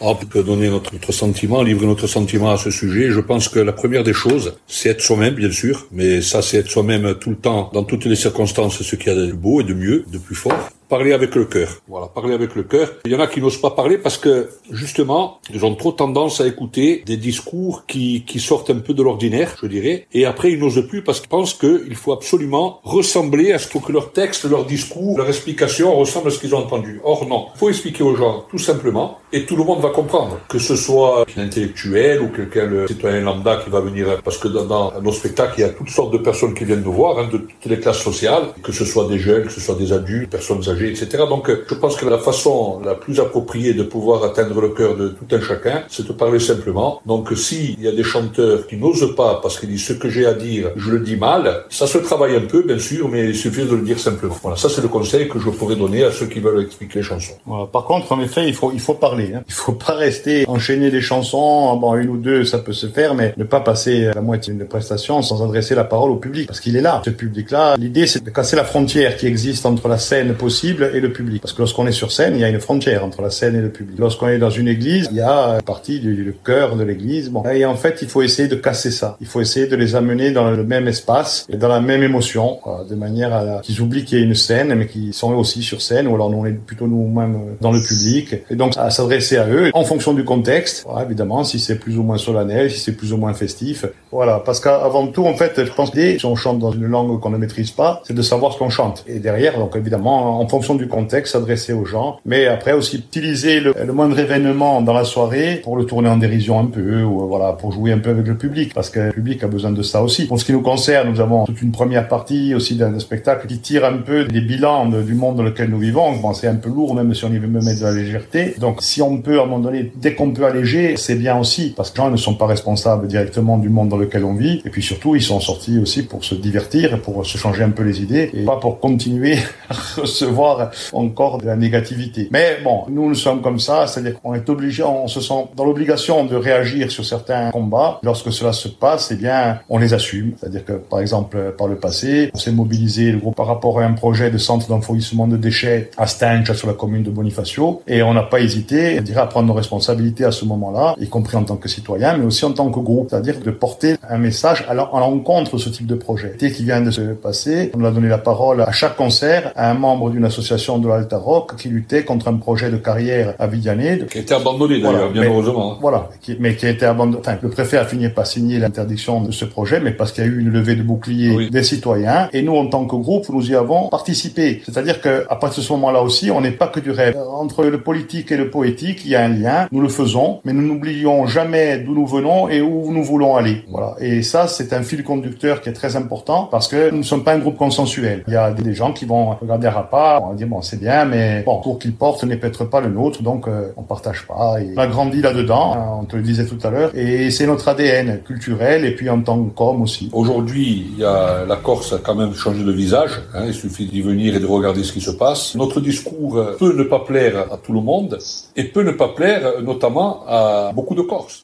S3: On peut donner notre, sentiment, livrer notre sentiment à ce sujet. Je pense que la première des choses, c'est être soi-même, bien sûr, mais ça, c'est être soi-même tout le temps, dans toutes les circonstances, ce qu'il y a de beau et de mieux, de plus fort. Parler avec le cœur. Voilà, parler avec le cœur. Il y en a qui n'osent pas parler parce que justement, ils ont trop tendance à écouter des discours qui, qui sortent un peu de l'ordinaire, je dirais, et après ils n'osent plus parce qu'ils pensent qu'il faut absolument ressembler à ce que leur texte, leur discours, leur explication ressemble à ce qu'ils ont entendu. Or non, il faut expliquer aux gens tout simplement et tout le monde va comprendre, que ce soit un intellectuel ou quelqu'un, le citoyen lambda qui va venir, parce que dans, nos spectacles, il y a toutes sortes de personnes qui viennent nous voir, hein, de toutes les classes sociales, que ce soit des jeunes, que ce soit des adultes, personnes âgées, etc. Donc je pense que la façon la plus appropriée de pouvoir atteindre le cœur de tout un chacun, c'est de parler simplement. Donc s'il y a des chanteurs qui n'osent pas parce qu'ils disent ce que j'ai à dire, je le dis mal, ça se travaille un peu, bien sûr, mais il suffit de le dire simplement. Voilà, ça c'est le conseil que je pourrais donner à ceux qui veulent expliquer les chansons.
S2: Voilà. Par contre, en effet, il faut, il faut parler. Hein. Il faut pas rester enchaîner les chansons. Bon, une ou deux, ça peut se faire, mais ne pas passer la moitié d'une prestation sans adresser la parole au public, parce qu'il est là. Ce public-là, l'idée, c'est de casser la frontière qui existe entre la scène possible et le public. Parce que lorsqu'on est sur scène, il y a une frontière entre la scène et le public. Lorsqu'on est dans une église, il y a une partie du cœur de l'église. Bon, et en fait, il faut essayer de casser ça. Il faut essayer de les amener dans le même espace et dans la même émotion, quoi, de manière à qu'ils oublient qu'il y a une scène, mais qu'ils sont aussi sur scène, ou alors nous, on est plutôt nous-mêmes dans le public. Et donc, à s'adresser à eux en fonction du contexte. Voilà, évidemment, si c'est plus ou moins solennel, si c'est plus ou moins festif. Voilà, parce qu'avant tout, en fait, je pense que si on chante dans une langue qu'on ne maîtrise pas, c'est de savoir ce qu'on chante. Et derrière, donc évidemment, en fonction du contexte, s'adresser aux gens. Mais après aussi utiliser le, moindre événement dans la soirée pour le tourner en dérision un peu, ou voilà, pour jouer un peu avec le public, parce que le public a besoin de ça aussi. Pour ce qui nous concerne, nous avons toute une première partie aussi d'un spectacle qui tire un peu des bilans du monde dans lequel nous vivons. Bon, c'est un peu lourd, même si on y veut me mettre de la légèreté. Donc, si on peut, à un moment donné, dès qu'on peut alléger, c'est bien aussi, parce que les gens ne sont pas responsables directement du monde dans lequel on vit. Et puis surtout, ils sont sortis aussi pour se divertir, pour se changer un peu les idées, et pas pour continuer à recevoir encore de la négativité. Mais bon, nous, nous sommes comme ça, c'est-à-dire qu'on est obligé, on se sent dans l'obligation de réagir sur certains combats. Lorsque cela se passe, eh bien, on les assume. C'est-à-dire que, par exemple, par le passé, on s'est mobilisé, le groupe, par rapport à un projet de centre d'enfouissement de déchets à Stinge, sur la commune de Bonifacio, et on n'a pas hésité, je dirais, à prendre nos responsabilités à ce moment-là, y compris en tant que citoyen, mais aussi en tant que groupe, c'est-à-dire de porter un message à l'encontre de ce type de projet. Dès qui vient de se passer, on a donné la parole à chaque concert à un membre d'une association de l'Alta Rock qui luttait contre un projet de carrière à Vidiané.
S3: Qui a été abandonné d'ailleurs, bien
S2: mais,
S3: heureusement.
S2: Voilà, qui, mais qui a été abandonné. Enfin, le préfet a fini par signer l'interdiction de ce projet, mais parce qu'il y a eu une levée de bouclier
S3: Oui.
S2: des citoyens. Et nous, en tant que groupe, nous y avons participé. C'est-à-dire que à partir de ce moment-là aussi, on n'est pas que du rêve. Entre le politique et le poétique, il y a un lien. Nous le faisons, mais nous n'oublions jamais d'où nous venons et où nous voulons aller. Voilà. Et ça, c'est un fil conducteur qui est très important parce que nous ne sommes pas un groupe consensuel. Il y a des gens qui vont regarder à pas, on dire bon, c'est bien, mais bon, pour qu'ils portent n'est peut-être pas le nôtre, donc euh, on partage pas. Et on a grandi là-dedans, on te le disait tout à l'heure, et c'est notre ADN culturel et puis en tant qu'homme aussi.
S3: Aujourd'hui, la Corse a quand même changé de visage. hein, il suffit d'y venir et de regarder ce qui se passe. Notre discours peut ne pas plaire à tout le monde et peut ne pas plaire notamment à beaucoup de Corses.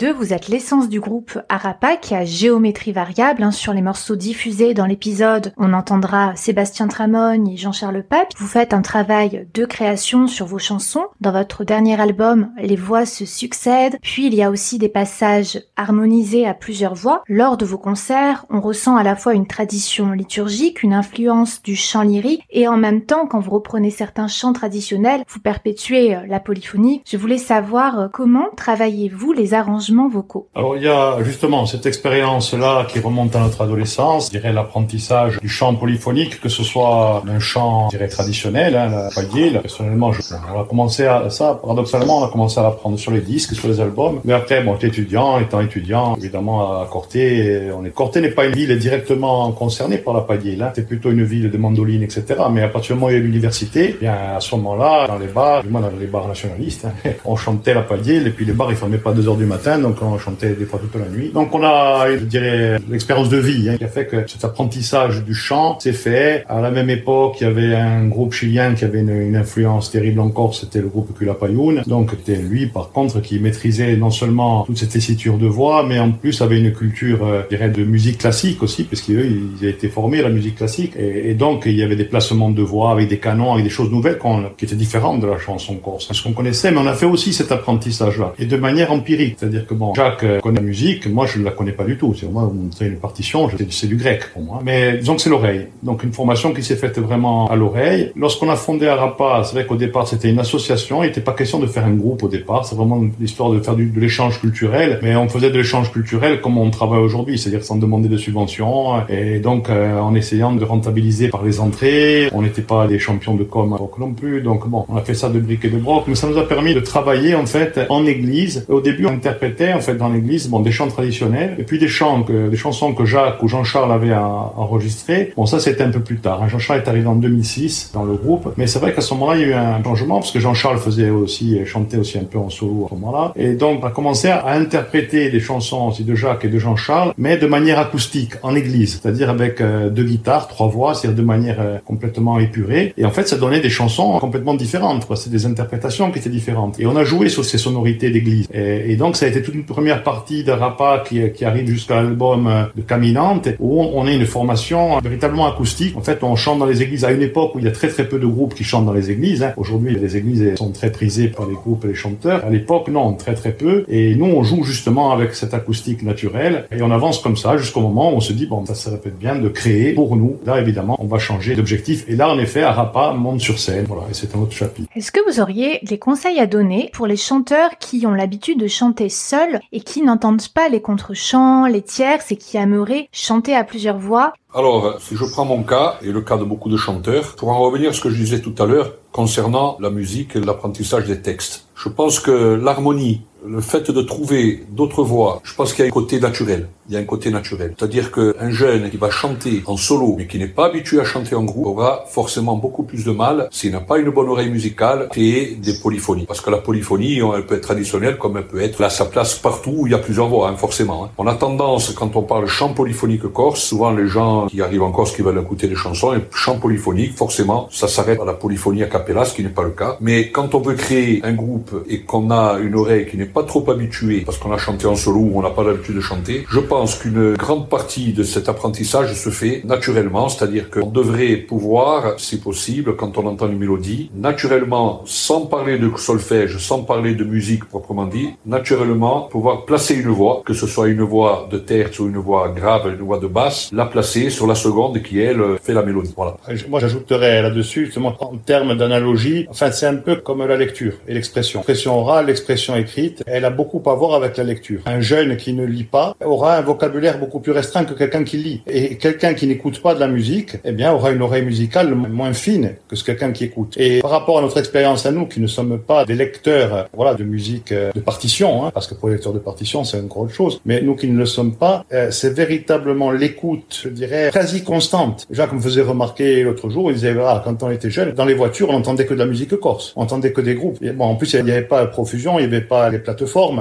S1: Vous êtes l'essence du groupe Arapa qui a géométrie variable. hein. Sur les morceaux diffusés dans l'épisode, on entendra Sébastien Tramogne et Jean-Charles Pape. Vous faites un travail de création sur vos chansons. Dans votre dernier album, les voix se succèdent. Puis il y a aussi des passages harmonisés à plusieurs voix. Lors de vos concerts, on ressent à la fois une tradition liturgique, une influence du chant lyrique et en même temps, quand vous reprenez certains chants traditionnels, vous perpétuez euh, la polyphonie. Je voulais savoir euh, comment travaillez-vous les arrangements
S2: Alors il y a justement cette expérience-là qui remonte à notre adolescence, je dirais l'apprentissage du chant polyphonique, que ce soit un chant, je dirais, traditionnel, hein, la paillée. Personnellement, je, on a commencé à ça, paradoxalement, on a commencé à l'apprendre sur les disques, sur les albums. Mais après, bon, étudiant, étant étudiant, évidemment, à Corté, on est, Corté n'est pas une ville directement concernée par la paillée, là. C'est plutôt une ville de mandolines, etc. Mais à partir du moment où il y a l'université, eh bien, à ce moment-là, dans les bars, du moins dans les bars nationalistes, hein, on chantait la paillée, et puis les bars, ils fermaient pas deux heures du matin, donc on chantait des fois toute la nuit. Donc on a, je dirais, l'expérience de vie hein, qui a fait que cet apprentissage du chant s'est fait. À la même époque, il y avait un groupe chilien qui avait une, influence terrible encore, c'était le groupe Culapayún. Donc c'était lui, par contre, qui maîtrisait non seulement toute cette tessiture de voix, mais en plus avait une culture, euh, je dirais, de musique classique aussi, parce qu'eux, ils avaient été formés à la musique classique. Et, donc il y avait des placements de voix avec des canons, avec des choses nouvelles qui étaient différentes de la chanson corse. C'est ce qu'on connaissait, mais on a fait aussi cet apprentissage-là. Et de manière empirique. C'est-à-dire que bon, Jacques euh, connaît la musique, moi je ne la connais pas du tout. C'est moi, vous montrez une partition, c'est du grec pour moi. Mais disons que c'est l'oreille. Donc une formation qui s'est faite vraiment à l'oreille. Lorsqu'on a fondé Arapa, c'est vrai qu'au départ c'était une association. Il n'était pas question de faire un groupe au départ. C'est vraiment l'histoire de faire du, de l'échange culturel. Mais on faisait de l'échange culturel comme on travaille aujourd'hui, c'est-à-dire sans demander de subventions. Et donc euh, en essayant de rentabiliser par les entrées. On n'était pas des champions de com non plus. Donc bon, on a fait ça de briques et de broc. Mais ça nous a permis de travailler en fait en église. Au début, on interprétait en fait dans l'église bon des chants traditionnels et puis des chants que des chansons que Jacques ou Jean-Charles avaient enregistrées. Bon ça c'était un peu plus tard. Jean-Charles est arrivé en 2006 dans le groupe, mais c'est vrai qu'à ce moment-là il y a eu un changement parce que Jean-Charles faisait aussi chantait aussi un peu en solo à ce moment-là et donc on a commencé à interpréter des chansons aussi de Jacques et de Jean-Charles, mais de manière acoustique en église, c'est-à-dire avec euh, deux guitares, trois voix, c'est-à-dire de manière euh, complètement épurée. Et en fait ça donnait des chansons complètement différentes. C'est des interprétations qui étaient différentes. Et on a joué sur ces sonorités d'église. Et, et donc ça a été toute une première partie d'Arapa qui, qui arrive jusqu'à l'album euh, de Caminante, où on, a une formation véritablement acoustique. En fait, on chante dans les églises à une époque où il y a très très peu de groupes qui chantent dans les églises. hein. Aujourd'hui, les églises sont très prisées par les groupes et les chanteurs. À l'époque, non, très très peu. Et nous, on joue justement avec cette acoustique naturelle. Et on avance comme ça jusqu'au moment où on se dit, bon, ça serait peut-être bien de créer pour nous. Là, évidemment, on va changer d'objectif. Et là, en effet, Arapa monte sur scène. Voilà, et c'est un autre chapitre.
S1: Est-ce que vous auriez des conseils à donner pour les chanteurs qui ont l'habitude de chanter seuls et qui n'entendent pas les contre-chants, les tierces et qui aimeraient chanter à plusieurs voix.
S3: Alors, si je prends mon cas et le cas de beaucoup de chanteurs, pour en revenir à ce que je disais tout à l'heure concernant la musique et l'apprentissage des textes, je pense que l'harmonie le fait de trouver d'autres voix, je pense qu'il y a un côté naturel. Il y a un côté naturel. C'est-à-dire qu'un jeune qui va chanter en solo, mais qui n'est pas habitué à chanter en groupe, aura forcément beaucoup plus de mal, s'il n'a pas une bonne oreille musicale, créer des polyphonies. Parce que la polyphonie, elle peut être traditionnelle comme elle peut être à sa place partout où il y a plusieurs voix, hein, forcément. Hein. On a tendance, quand on parle chant polyphonique corse, souvent les gens qui arrivent en Corse qui veulent écouter des chansons, et chant polyphonique, forcément, ça s'arrête à la polyphonie a cappella, ce qui n'est pas le cas. Mais quand on veut créer un groupe et qu'on a une oreille qui n'est pas trop habituée, parce qu'on a chanté en solo ou on n'a pas l'habitude de chanter, je pense qu'une grande partie de cet apprentissage se fait naturellement, c'est-à-dire qu'on devrait pouvoir, si possible, quand on entend une mélodie, naturellement, sans parler de solfège, sans parler de musique proprement dit, naturellement pouvoir placer une voix, que ce soit une voix de terce ou une voix grave, une voix de basse, la placer sur la seconde qui, elle, fait la mélodie. Voilà.
S2: Moi, j'ajouterais là-dessus, justement, en termes d'analogie, enfin, c'est un peu comme la lecture et l'expression. L'expression orale, l'expression écrite, elle a beaucoup à voir avec la lecture. Un jeune qui ne lit pas aura un vocabulaire beaucoup plus restreint que quelqu'un qui lit. Et quelqu'un qui n'écoute pas de la musique, eh bien, aura une oreille musicale moins fine que ce quelqu'un qui écoute. Et par rapport à notre expérience à nous, qui ne sommes pas des lecteurs, voilà, de musique euh, de partition, hein, parce que pour les lecteurs de partition, c'est une grosse chose, mais nous qui ne le sommes pas, euh, c'est véritablement l'écoute, je dirais, quasi constante. Jacques me faisait remarquer l'autre jour, il disait, voilà, quand on était jeune, dans les voitures, on entendait que de la musique corse. On entendait que des groupes. Bon, en plus, il n'y avait pas profusion, il n'y avait pas les plateformes.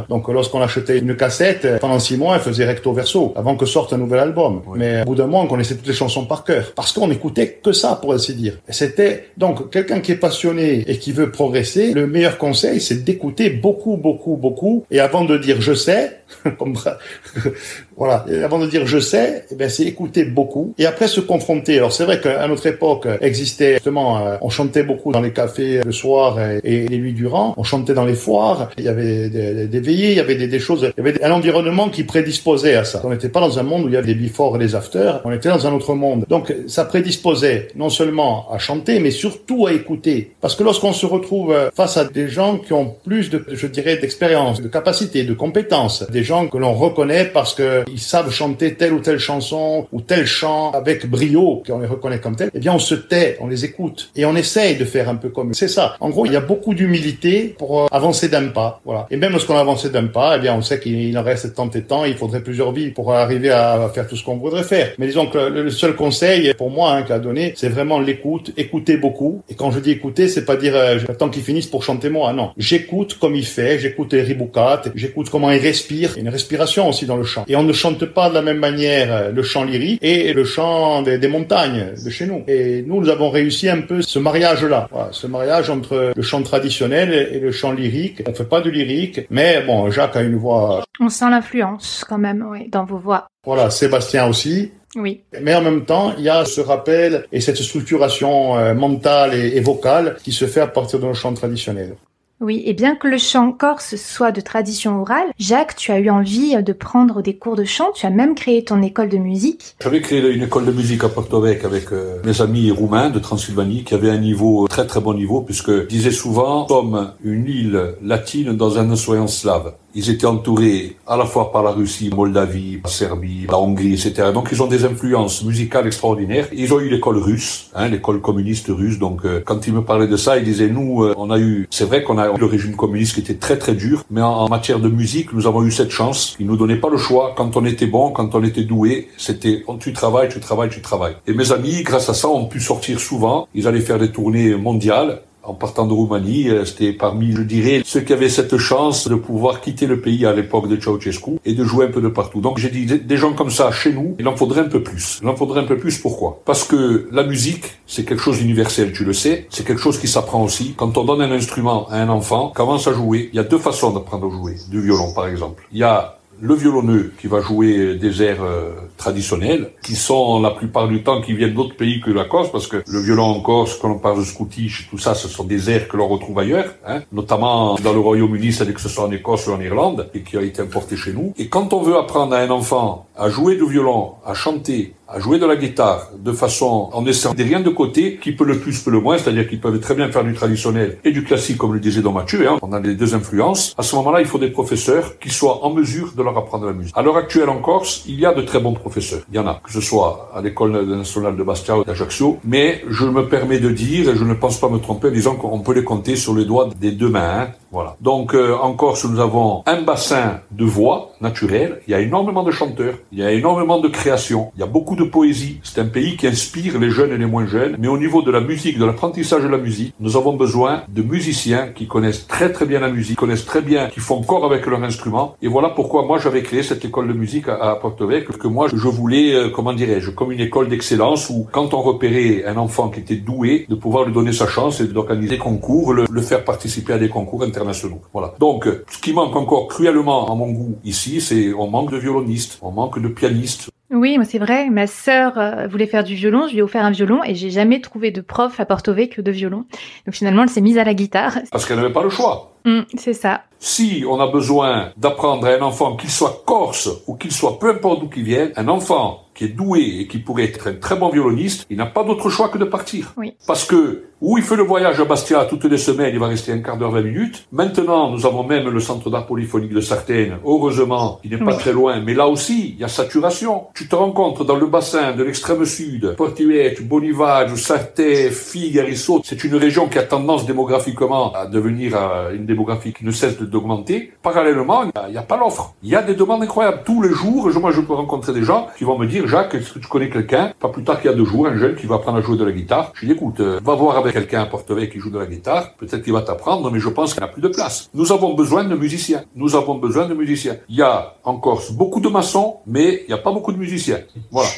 S2: Donc, lorsqu'on achetait une cassette, pendant six mois, elle faisait recto verso, avant que sorte un nouvel album. Mais au bout d'un mois, on connaissait toutes les chansons par cœur. Parce qu'on écoutait que ça, pour ainsi dire. C'était, donc, quelqu'un qui est passionné et qui veut progresser, le meilleur conseil, c'est d'écouter beaucoup, beaucoup, beaucoup. Et avant de dire je sais, voilà. Et avant de dire je sais, eh ben c'est écouter beaucoup et après se confronter. Alors c'est vrai qu'à notre époque existait justement, euh, on chantait beaucoup dans les cafés le soir et, les nuits durant. On chantait dans les foires. Il y avait des, veillées, il y avait des, des, choses, il y avait un environnement qui prédisposait à ça. On n'était pas dans un monde où il y avait des before et des after. On était dans un autre monde. Donc ça prédisposait non seulement à chanter, mais surtout à écouter. Parce que lorsqu'on se retrouve face à des gens qui ont plus de, je dirais, d'expérience, de capacité, de compétences, des gens que l'on reconnaît parce que ils savent chanter telle ou telle chanson ou tel chant avec brio, qu'on les reconnaît comme tel, eh bien on se tait, on les écoute et on essaye de faire un peu comme. C'est ça. En gros, il y a beaucoup d'humilité pour euh, avancer d'un pas. Voilà. Et même lorsqu'on avance d'un pas, eh bien on sait qu'il en reste tant et tant, il faudrait plusieurs vies pour arriver à faire tout ce qu'on voudrait faire. Mais disons que le seul conseil pour moi hein, qu'a donné, c'est vraiment l'écoute, écouter beaucoup. Et quand je dis écouter, c'est pas dire euh, j'attends qu'il finisse pour chanter moi. Non, j'écoute comme il fait, j'écoute les riboucates, j'écoute comment il respire, une respiration aussi dans le chant. Ne chante pas de la même manière euh, le chant lyrique et le chant des, montagnes de chez nous. Et nous, nous avons réussi un peu ce mariage-là, voilà, ce mariage entre le chant traditionnel et le chant lyrique. On fait pas de lyrique, mais bon, Jacques a une voix.
S1: On sent l'influence quand même, oui, dans vos voix.
S2: Voilà, Sébastien aussi.
S1: Oui.
S2: Mais en même temps, il y a ce rappel et cette structuration euh, mentale et, et vocale qui se fait à partir d'un chant traditionnel.
S1: Oui, et bien que le chant corse soit de tradition orale, Jacques, tu as eu envie de prendre des cours de chant, tu as même créé ton école de musique.
S3: J'avais créé une école de musique à Porto Vec avec euh, mes amis roumains de Transylvanie qui avaient un niveau, très très bon niveau, puisque disaient souvent, comme une île latine dans un océan slave. Ils étaient entourés à la fois par la Russie, Moldavie, la Serbie, la Hongrie, etc. Donc ils ont des influences musicales extraordinaires. Ils ont eu l'école russe, hein, l'école communiste russe. Donc euh, quand ils me parlaient de ça, ils disaient nous, euh, on a eu, c'est vrai qu'on a eu le régime communiste qui était très très dur, mais en, matière de musique, nous avons eu cette chance. Ils nous donnaient pas le choix. Quand on était bon, quand on était doué, c'était tu travailles, tu travailles, tu travailles. Et mes amis, grâce à ça, ont pu sortir souvent. Ils allaient faire des tournées mondiales en partant de Roumanie, euh, c'était parmi, je dirais, ceux qui avaient cette chance de pouvoir quitter le pays à l'époque de Ceausescu et de jouer un peu de partout. Donc j'ai dit, des gens comme ça, chez nous, il en faudrait un peu plus. Il en faudrait un peu plus, pourquoi? Parce que la musique, c'est quelque chose d'universel, tu le sais, c'est quelque chose qui s'apprend aussi. Quand on donne un instrument à un enfant, commence à jouer, il y a deux façons d'apprendre à jouer, du violon par exemple. Il y a le violonneux qui va jouer des airs euh, traditionnels, qui sont la plupart du temps qui viennent d'autres pays que la Corse, parce que le violon en Corse, quand on parle de scottish, tout ça, ce sont des airs que l'on retrouve ailleurs, hein, notamment dans le Royaume-Uni, c'est-à-dire que ce soit en Écosse ou en Irlande, et qui a été importé chez nous. Et quand on veut apprendre à un enfant à jouer du violon, à chanter, à jouer de la guitare de façon en laissant des rien de côté, qui peut le plus, peut le moins, c'est-à-dire qu'ils peuvent très bien faire du traditionnel et du classique, comme le disait Don Mathieu, hein. on a les deux influences. À ce moment-là, il faut des professeurs qui soient en mesure de leur apprendre la musique. À l'heure actuelle en Corse, il y a de très bons professeurs. Il y en a, que ce soit à l'école nationale de Bastia ou d'Ajaccio, mais je me permets de dire, et je ne pense pas me tromper en disant qu'on peut les compter sur les doigts des deux mains. Hein. Voilà. Donc euh, en Corse, nous avons un bassin de voix naturelle. Il y a énormément de chanteurs, il y a énormément de créations, il y a beaucoup poésie. C'est un pays qui inspire les jeunes et les moins jeunes. Mais au niveau de la musique, de l'apprentissage de la musique, nous avons besoin de musiciens qui connaissent très très bien la musique, connaissent très bien, qui font corps avec leur instrument. Et voilà pourquoi moi j'avais créé cette école de musique à, à Porto Vecchio, que moi je voulais, euh, comment dirais-je, comme une école d'excellence où quand on repérait un enfant qui était doué, de pouvoir lui donner sa chance et d'organiser des concours, le, le faire participer à des concours internationaux. Voilà. Donc, ce qui manque encore cruellement à mon goût ici, c'est on manque de violonistes, on manque de pianistes,
S1: oui, c'est vrai. Ma sœur euh, voulait faire du violon, je lui ai offert un violon et j'ai jamais trouvé de prof à Porto Vecchio de violon. Donc finalement, elle s'est mise à la guitare.
S3: Parce qu'elle n'avait pas le choix.
S1: Mm, c'est ça.
S3: Si on a besoin d'apprendre à un enfant, qu'il soit corse ou qu'il soit peu importe d'où qu'il vienne, un enfant qui est doué et qui pourrait être un très bon violoniste, il n'a pas d'autre choix que de partir.
S1: Oui.
S3: Parce que où il fait le voyage à Bastia toutes les semaines, il va rester un quart d'heure, 20 minutes. Maintenant, nous avons même le centre d'art polyphonique de Sartène, heureusement, il n'est pas très loin, mais là aussi, il y a saturation. Tu te rencontres dans le bassin de l'extrême sud, Portuette, Bonivage, Sartè, Figueroa, c'est une région qui a tendance démographiquement à devenir euh, une démographie qui ne cesse d'augmenter. Parallèlement, il n'y a, pas l'offre. Il y a des demandes incroyables. Tous les jours, moi, je peux rencontrer des gens qui vont me dire, Jacques, est-ce que tu connais quelqu'un, pas plus tard qu'il y a deux jours, un jeune qui va apprendre à jouer de la guitare. Je lui dis, écoute, euh, va voir avec quelqu'un à Portevec qui joue de la guitare, peut-être qu'il va t'apprendre, mais je pense qu'il n'y a plus de place. Nous avons besoin de musiciens. Nous avons besoin de musiciens. Il y a en Corse beaucoup de maçons, mais il n'y a pas beaucoup de musiciens. Voilà.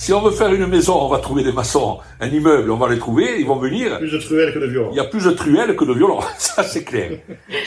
S3: Si on veut faire une maison, on va trouver des maçons. Un immeuble, on va les trouver, ils vont venir.
S2: Plus de truelles que de violon.
S3: Il y a plus de truelles que de violons, ça c'est clair.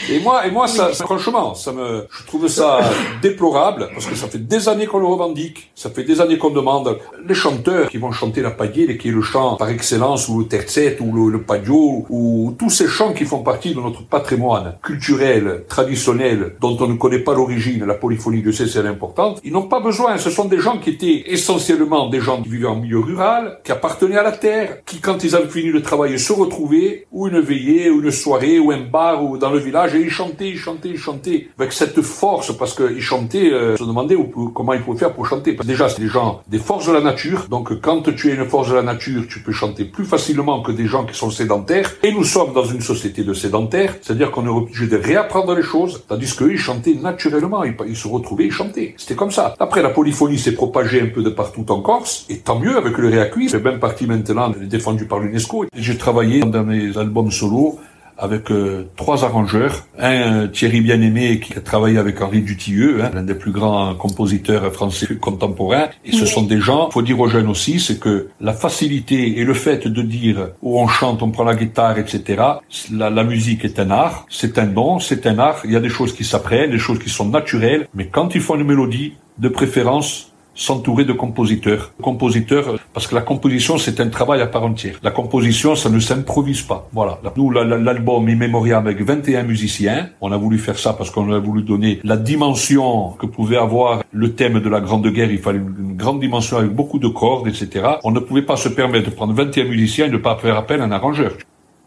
S3: Et moi, et moi, ça, ça, franchement, ça me, je trouve ça déplorable parce que ça fait des années qu'on le revendique, ça fait des années qu'on demande. Les chanteurs qui vont chanter la paillette, qui est le chant par excellence, ou le tercet, ou le, le paggio, ou tous ces chants qui font partie de notre patrimoine culturel, traditionnel, dont on ne connaît pas l'origine, la polyphonie de c'est importante. Ils n'ont pas besoin. Ce sont des gens qui étaient essentiellement des gens qui vivaient en milieu rural, qui appartenaient à la terre, qui quand ils avaient fini de travailler se retrouvaient, ou une veillée, ou une soirée, ou un bar, ou dans le village, et ils chantaient, ils chantaient, ils chantaient, avec cette force, parce qu'ils chantaient, euh, se demandaient comment ils pouvaient faire pour chanter. Parce que déjà, c'est des gens, des forces de la nature, donc quand tu es une force de la nature, tu peux chanter plus facilement que des gens qui sont sédentaires, et nous sommes dans une société de sédentaires, c'est-à-dire qu'on est obligé de réapprendre les choses, tandis qu'eux, ils chantaient naturellement, ils, ils se retrouvaient, ils chantaient. C'était comme ça. Après, la polyphonie s'est propagée un peu de partout en Corse, et tant mieux avec le réaccuit, c'est même parti maintenant, défendu par l'UNESCO. J'ai travaillé dans mes albums solo avec euh, trois arrangeurs. Un, Thierry Bien-Aimé, qui a travaillé avec Henri Dutilleux, hein, l'un des plus grands compositeurs français contemporains. Et ce sont des gens, faut dire aux jeunes aussi, c'est que la facilité et le fait de dire où on chante, on prend la guitare, etc., la, la musique est un art, c'est un don, c'est un art. Il y a des choses qui s'apprennent, des choses qui sont naturelles, mais quand ils font une mélodie, de préférence, s'entourer de compositeurs. Compositeurs, parce que la composition, c'est un travail à part entière. La composition, ça ne s'improvise pas. Voilà. Nous, la- la- l'album Immémorial avec 21 musiciens, on a voulu faire ça parce qu'on a voulu donner la dimension que pouvait avoir le thème de la Grande Guerre. Il fallait une grande dimension avec beaucoup de cordes, etc. On ne pouvait pas se permettre de prendre 21 musiciens et de ne pas faire appel à un arrangeur.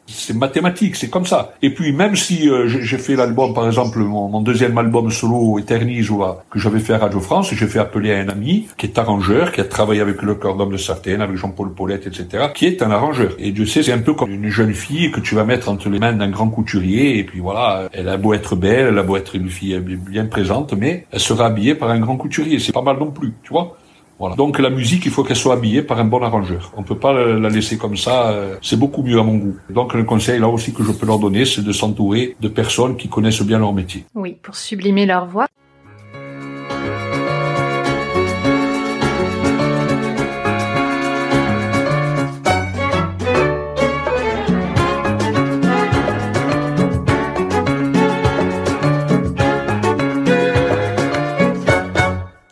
S3: C'est mathématique, c'est comme ça. Et puis même si euh, j'ai fait l'album, par exemple, mon, mon deuxième album solo Eternise, que j'avais fait à Radio France, j'ai fait appeler un ami qui est arrangeur, qui a travaillé avec le d'Homme de Sartène, avec Jean-Paul Paulette, etc., qui est un arrangeur. Et Dieu sait, c'est un peu comme une jeune fille que tu vas mettre entre les mains d'un grand couturier, et puis voilà, elle a beau être belle, elle a beau être une fille bien présente, mais elle sera habillée par un grand couturier. C'est pas mal non plus, tu vois voilà. Donc la musique, il faut qu'elle soit habillée par un bon arrangeur. On peut pas la la laisser comme ça. euh, C'est beaucoup mieux à mon goût. Donc le conseil là aussi que je peux leur donner, c'est de s'entourer de personnes qui connaissent bien leur métier.
S1: Oui, pour sublimer leur voix.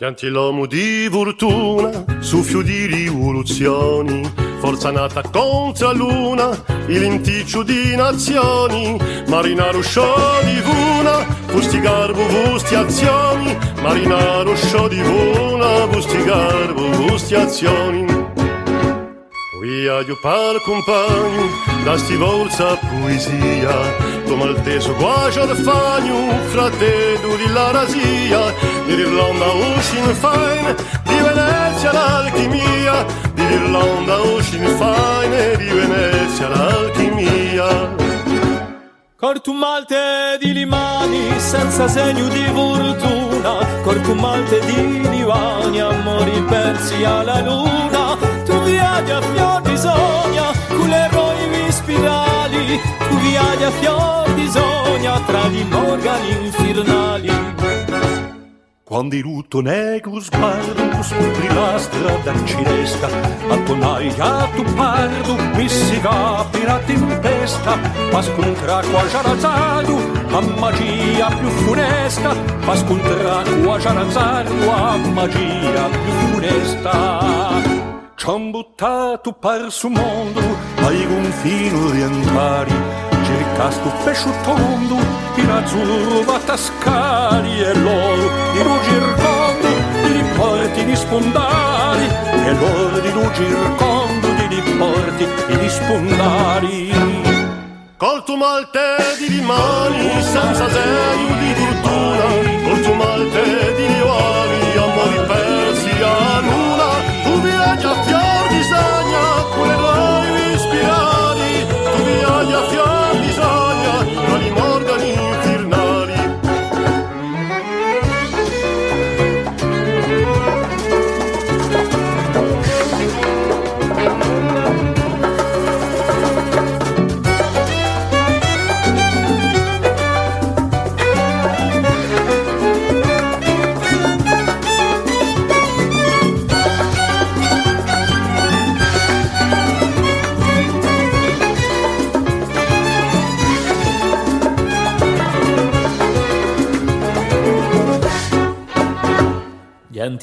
S4: Gentilomo di fortuna, suffio di rivoluzioni, forza nata contro luna, il inticcio di nazioni, marinaro sciò di vuna, vusti garbo, vusti azioni, marinaro sciò di vuna, vusti garbo, vusti azioni. Via io par compagno, da sti volza poesia, tu malteso guaggio de fagno, fratello di la rasia, dell'Irlanda Ocean Fine, di Venezia l'alchimia, dell'Irlanda Ocean Fine, di Venezia l'alchimia.
S5: Cortu malte di limani senza segno di fortuna, cortu malte di divani, amori persi alla luna, tu viaggi a spirali, tu a fior di sogna, tra gli organi infernali.
S6: Quando il lutto negro sguardo scopri la strada cinesca, a tonaia tu pardo, mi si capirà tempesta, ma scontra qua giarazzardo, a magia più funesta, ma scontra qua giarazzardo, a magia più funesta. Ci han buttato par su mondo, ai confini orientali, cercasto pesce tondo, in azzurro va tascari e l'oro di rugircondo, di porti di spondali, e l'oro di rugircondo, di porti di spondali.
S4: Col tuo malte di rimani, senza segno di fortuna, col tuo malte di rivali,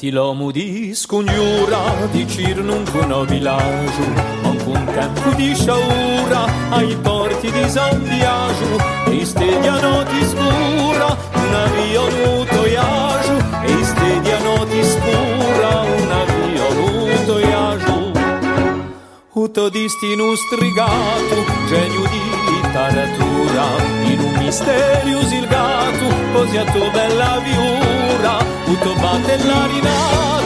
S4: Gentilom udis cun iura dicirnum cu nobilajum Ancun tempu di
S5: sciaura ai porti di San Biagiu E stedia notis pura un avio nuto iaju. E stedia notis pura un avio nuto iaju. Uto distinu strigatu genio di literatura. In un misterius il gatu posi a tua bella viura. Uto batelarina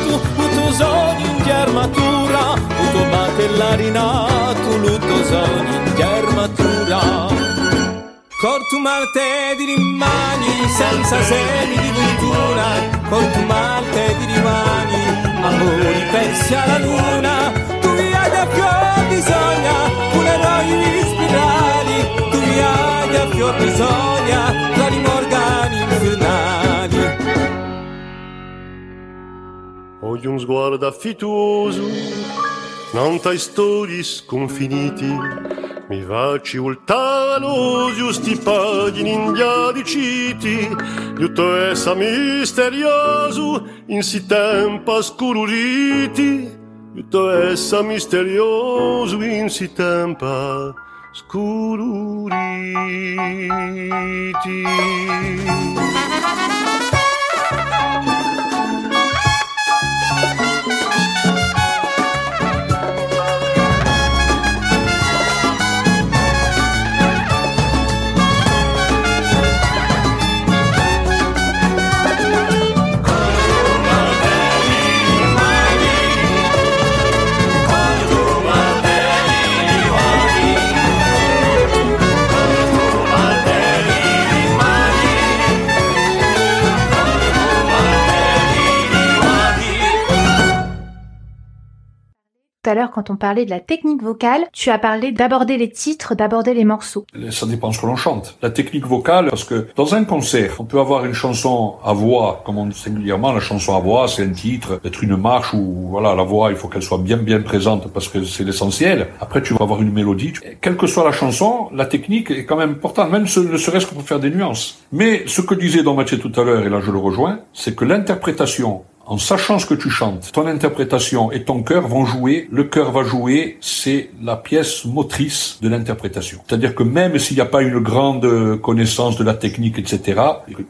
S5: tu, uto sogno in germatura. Uto batelarina tu, uto sogno in germatura. Cortu malte di rimani senza semi di cultura Cortu malte di rimani amori pensi alla luna. Tu mi hai da più bisogna un eroe in spirali. Tu mi hai da più bisogna la rimorgani infernali
S4: Voglio un sguardo affettuoso, non tai storie sconfiniti, mi facci voltare lo giusti pagini indiadi citi, tutto essa misterioso, in si tempo scururiti, tutto essa misterioso, in si tempo scururiti.
S1: Tout à l'heure, quand on parlait de la technique vocale, tu as parlé d'aborder les titres, d'aborder les morceaux.
S3: Ça dépend ce que l'on chante. La technique vocale, parce que dans un concert, on peut avoir une chanson à voix, comme on dit singulièrement, la chanson à voix, c'est un titre, être une marche où, voilà, la voix, il faut qu'elle soit bien, bien présente parce que c'est l'essentiel. Après, tu vas avoir une mélodie. Quelle que soit la chanson, la technique est quand même importante, même ce, ne serait-ce que pour faire des nuances. Mais ce que disait Don Mathieu tout à l'heure, et là je le rejoins, c'est que l'interprétation en sachant ce que tu chantes, ton interprétation et ton cœur vont jouer. Le cœur va jouer, c'est la pièce motrice de l'interprétation. C'est-à-dire que même s'il n'y a pas une grande connaissance de la technique, etc.,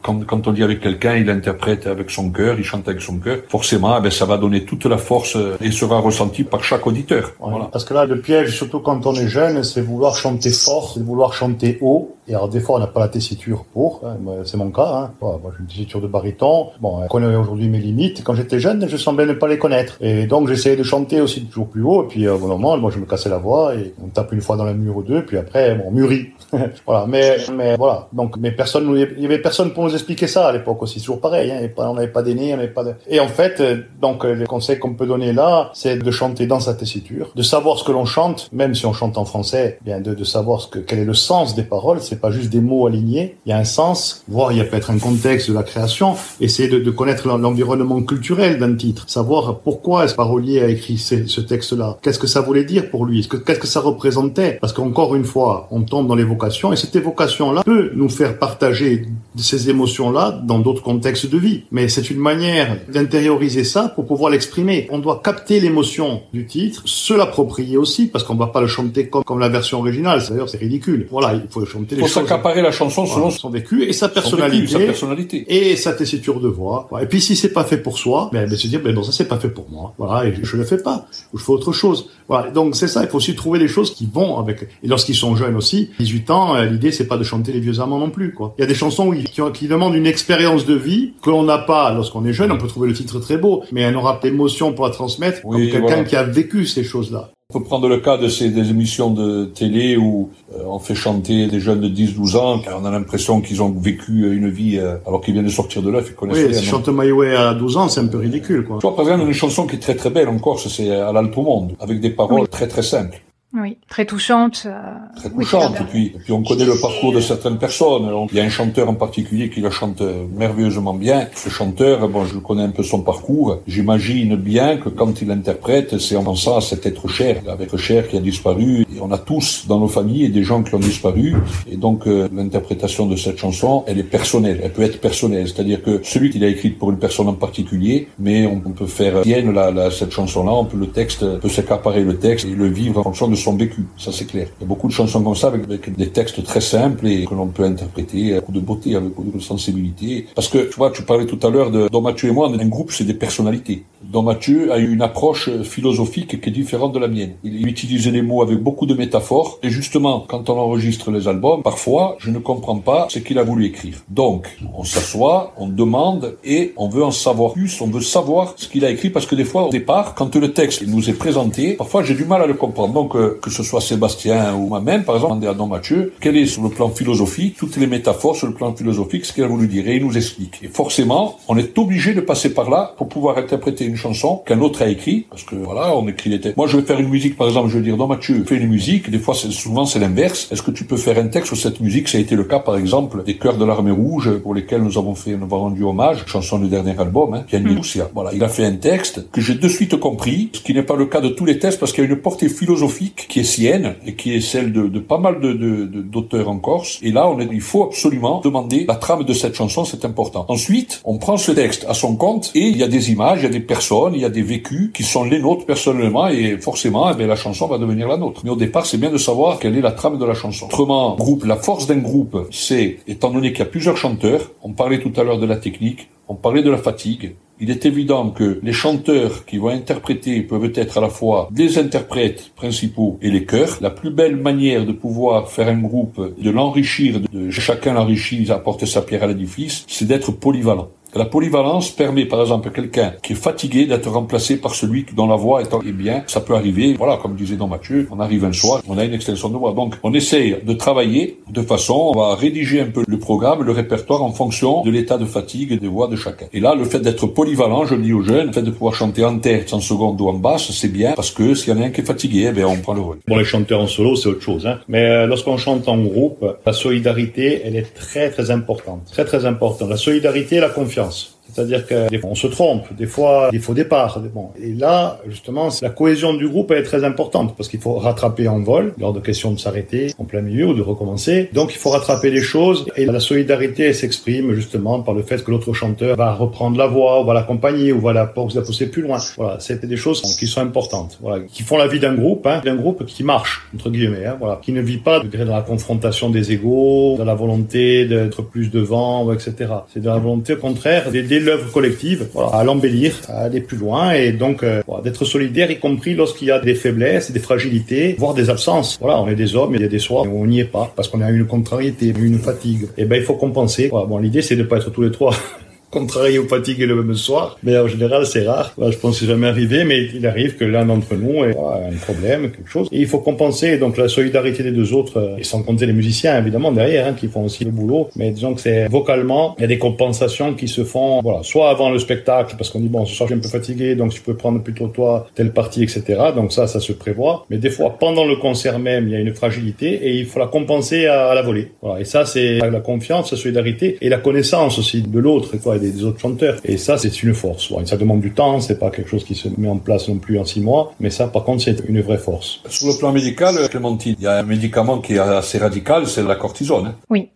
S3: quand, quand on dit avec quelqu'un, il interprète avec son cœur, il chante avec son cœur, forcément, eh ben, ça va donner toute la force et sera ressenti par chaque auditeur.
S2: voilà. Parce que là, le piège, surtout quand on est jeune, c'est vouloir chanter fort, c'est vouloir chanter haut. Et alors des fois, on n'a pas la tessiture pour. Hein. C'est mon cas. Hein. moi, j'ai une tessiture de baryton. Bon, je connais aujourd'hui mes limites. Quand j'étais jeune, je semblais ne pas les connaître. Et donc, j'essayais de chanter aussi toujours plus haut. Et puis, au bout moment, moi, je me cassais la voix et on tape une fois dans le mur ou deux. Puis après, bon, mûrit. voilà. Mais, mais voilà. Donc, mais personne, il y avait personne pour nous expliquer ça à l'époque aussi. Toujours pareil. Hein. On n'avait pas d'aînés, on n'avait pas de... Et en fait, donc, les conseils qu'on peut donner là, c'est de chanter dans sa tessiture, de savoir ce que l'on chante, même si on chante en français, bien de, de savoir ce que, quel est le sens des paroles. Pas juste des mots alignés. Il y a un sens, voire il y a peut-être un contexte de la création. Essayer de, connaître l'environnement culturel d'un titre, savoir pourquoi est-ce parolier a écrit ce, texte-là. Qu'est-ce que ça voulait dire pour lui? Qu'est-ce que ça représentait? Parce qu'encore une fois, on tombe dans l'évocation et cette évocation-là peut nous faire partager ces émotions-là dans d'autres contextes de vie. Mais c'est une manière d'intérioriser ça pour pouvoir l'exprimer. On doit capter l'émotion du titre, se l'approprier aussi, parce qu'on va pas le chanter comme, la version originale. D'ailleurs, c'est ridicule. Voilà, il faut chanter
S3: choses. Il faut s'accaparer la chanson selon
S2: son vécu et sa personnalité,
S3: sa personnalité
S2: et sa tessiture de voix. Et puis si c'est pas fait pour soi, ben, ben se dire ben bon ça c'est pas fait pour moi. Voilà, et je le fais pas ou je fais autre chose. Voilà, donc c'est ça. Il faut aussi trouver les choses qui vont avec. Et lorsqu'ils sont jeunes aussi, 18 ans, euh, l'idée c'est pas de chanter les vieux amants non plus. Quoi. Il y a des chansons qui, qui demandent une expérience de vie que l'on n'a pas lorsqu'on est jeune. On peut trouver le titre très beau, mais on aura d'émotion pour la transmettre comme quelqu'un qui a vécu ces choses-là.
S3: On peut prendre le cas de ces des émissions de télé où euh, on fait chanter des jeunes de 10-12 ans, car on a l'impression qu'ils ont vécu une vie euh, alors qu'ils viennent de sortir de là, ils connaissent
S2: oui, si chante My Way à 12 ans, c'est un peu ridicule. Quoi.
S3: Tu vois, par exemple, une chanson qui est très très belle en Corse, c'est à l'Alto Monde, avec des paroles
S1: Oui.
S3: très très simples.
S1: Oui, très touchante. euh,
S3: Très
S1: oui,
S3: touchante. et, puis, on connaît le parcours de certaines personnes. Il y a un chanteur en particulier qui la chante merveilleusement bien. Ce chanteur, bon, je connais un peu son parcours. J'imagine bien que quand il interprète, c'est en pensant à cet être cher, avec cher qui a disparu. Et on a tous dans nos familles des gens qui ont disparu. Et donc euh, l'interprétation de cette chanson, elle est personnelle. Elle peut être personnelle. C'est-à-dire que celui qui l'a écrite pour une personne en particulier, mais on, peut faire tienne la, la, cette chanson-là. On peut le texte, on peut s'accaparer le texte et le vivre en fonction de vécu. Ça c'est clair. Il y a beaucoup de chansons comme ça avec, avec des textes très simples et que l'on peut interpréter avec beaucoup de beauté, avec beaucoup de sensibilité. Parce que tu vois, tu parlais tout à l'heure de Don Mathieu et moi, un groupe c'est des personnalités. Don Mathieu a eu une approche philosophique qui est différente de la mienne. Il utilisait les mots avec beaucoup de métaphores et justement, quand on enregistre les albums, parfois je ne comprends pas ce qu'il a voulu écrire. Donc, on s'assoit, on demande et on veut en savoir plus, on veut savoir ce qu'il a écrit parce que des fois, au départ, quand le texte nous est présenté, parfois j'ai du mal à le comprendre. Donc, euh, que ce soit Sébastien ou moi-même, par exemple, demander à Don Mathieu, quel est sur le plan philosophique, toutes les métaphores sur le plan philosophique, ce qu'il a voulu dire, et il nous explique. Et forcément, on est obligé de passer par là pour pouvoir interpréter une chanson qu'un autre a écrit, parce que voilà, on écrit les textes. Moi, je vais faire une musique, par exemple, je vais dire, Don Mathieu, fais une musique, des fois, c'est, souvent, c'est l'inverse. Est-ce que tu peux faire un texte sur cette musique? Ça a été le cas, par exemple, des Chœurs de l'Armée Rouge, pour lesquels nous avons fait, nous avons rendu hommage, chanson du dernier album, hein, Piani Lucia. Voilà, il a fait un texte que j'ai de suite compris, ce qui n'est pas le cas de tous les textes, parce qu'il y a une portée philosophique qui est sienne, et qui est celle de, de pas mal de, de, de- d'auteurs en Corse. Et là, on est, il faut absolument demander la trame de cette chanson, c'est important. Ensuite, on prend ce texte à son compte, et il y a des images, il y a des personnes, il y a des vécus qui sont les nôtres personnellement, et forcément, eh bien, la chanson va devenir la nôtre. Mais au départ, c'est bien de savoir quelle est la trame de la chanson. Autrement, groupe, la force d'un groupe, c'est, étant donné qu'il y a plusieurs chanteurs, on parlait tout à l'heure de la technique, on parlait de la fatigue. Il est évident que les chanteurs qui vont interpréter peuvent être à la fois des interprètes principaux et les chœurs. La plus belle manière de pouvoir faire un groupe, de l'enrichir, de chacun l'enrichit, apporter sa pierre à l'édifice, c'est d'être polyvalent. La polyvalence permet, par exemple, à quelqu'un qui est fatigué d'être remplacé par celui dont la voix est, est bien. Ça peut arriver. Voilà, comme disait Don Mathieu, on arrive un soir, on a une extension de voix. Donc, on essaye de travailler de façon, on va rédiger un peu le programme, le répertoire en fonction de l'état de fatigue et des voix de chacun. Et là, le fait d'être polyvalent, je le dis aux jeunes, le fait de pouvoir chanter en tête, en seconde ou en basse, c'est bien parce que s'il y en a un qui est fatigué, eh bien, on prend le rôle.
S2: Bon, les chanteurs en solo, c'est autre chose. Hein. Mais euh, lorsqu'on chante en groupe, la solidarité, elle est très très importante. Très très importante. La solidarité et la confiance. descanso. C'est-à-dire qu'on se trompe, des fois, il faut départ. Bon. Et là, justement, la cohésion du groupe est très importante parce qu'il faut rattraper en vol, lors de question de s'arrêter en plein milieu ou de recommencer. Donc, il faut rattraper les choses et la solidarité s'exprime justement par le fait que l'autre chanteur va reprendre la voix, ou va l'accompagner, ou va la, pousser plus loin. Voilà, c'est des choses qui sont importantes, voilà, qui font la vie d'un groupe, hein, d'un groupe qui marche entre guillemets, hein, voilà, qui ne vit pas de la confrontation des égaux, de la volonté d'être plus devant, etc. C'est de la volonté au contraire d'aider l'œuvre collective à l'embellir, à aller plus loin et donc euh, d'être solidaire, y compris lorsqu'il y a des faiblesses, des fragilités, voire des absences. Voilà, on est des hommes, il y a des soirs où on n'y est pas parce qu'on a une contrariété, une fatigue. Et eh ben il faut compenser. Bon, l'idée c'est de pas être tous les trois contrarié ou fatigué le même soir. Mais en général, c'est rare. je pense que c'est jamais arrivé, mais il arrive que l'un d'entre nous ait un problème, quelque chose. Et il faut compenser donc la solidarité des deux autres, euh, et sans compter les musiciens évidemment derrière, hein, qui font aussi le boulot. Mais disons que c'est vocalement, il y a des compensations qui se font, voilà, soit avant le spectacle, parce qu'on dit bon, ce soir je suis un peu fatigué, donc tu peux prendre plutôt toi telle partie, etc. Donc ça, ça se prévoit. Mais des fois, pendant le concert même, il y a une fragilité et il faut la compenser à, la volée. Voilà. Et ça, c'est la confiance, la solidarité et la connaissance aussi de l'autre, quoi des, autres chanteurs. Et ça, c'est une force. ça demande du temps, c'est pas quelque chose qui se met en place non plus en six mois, mais ça, par contre, c'est une vraie force.
S3: Sur le plan médical, Clémentine, il y a un médicament qui est assez radical, c'est la cortisone. Hein.
S1: Oui.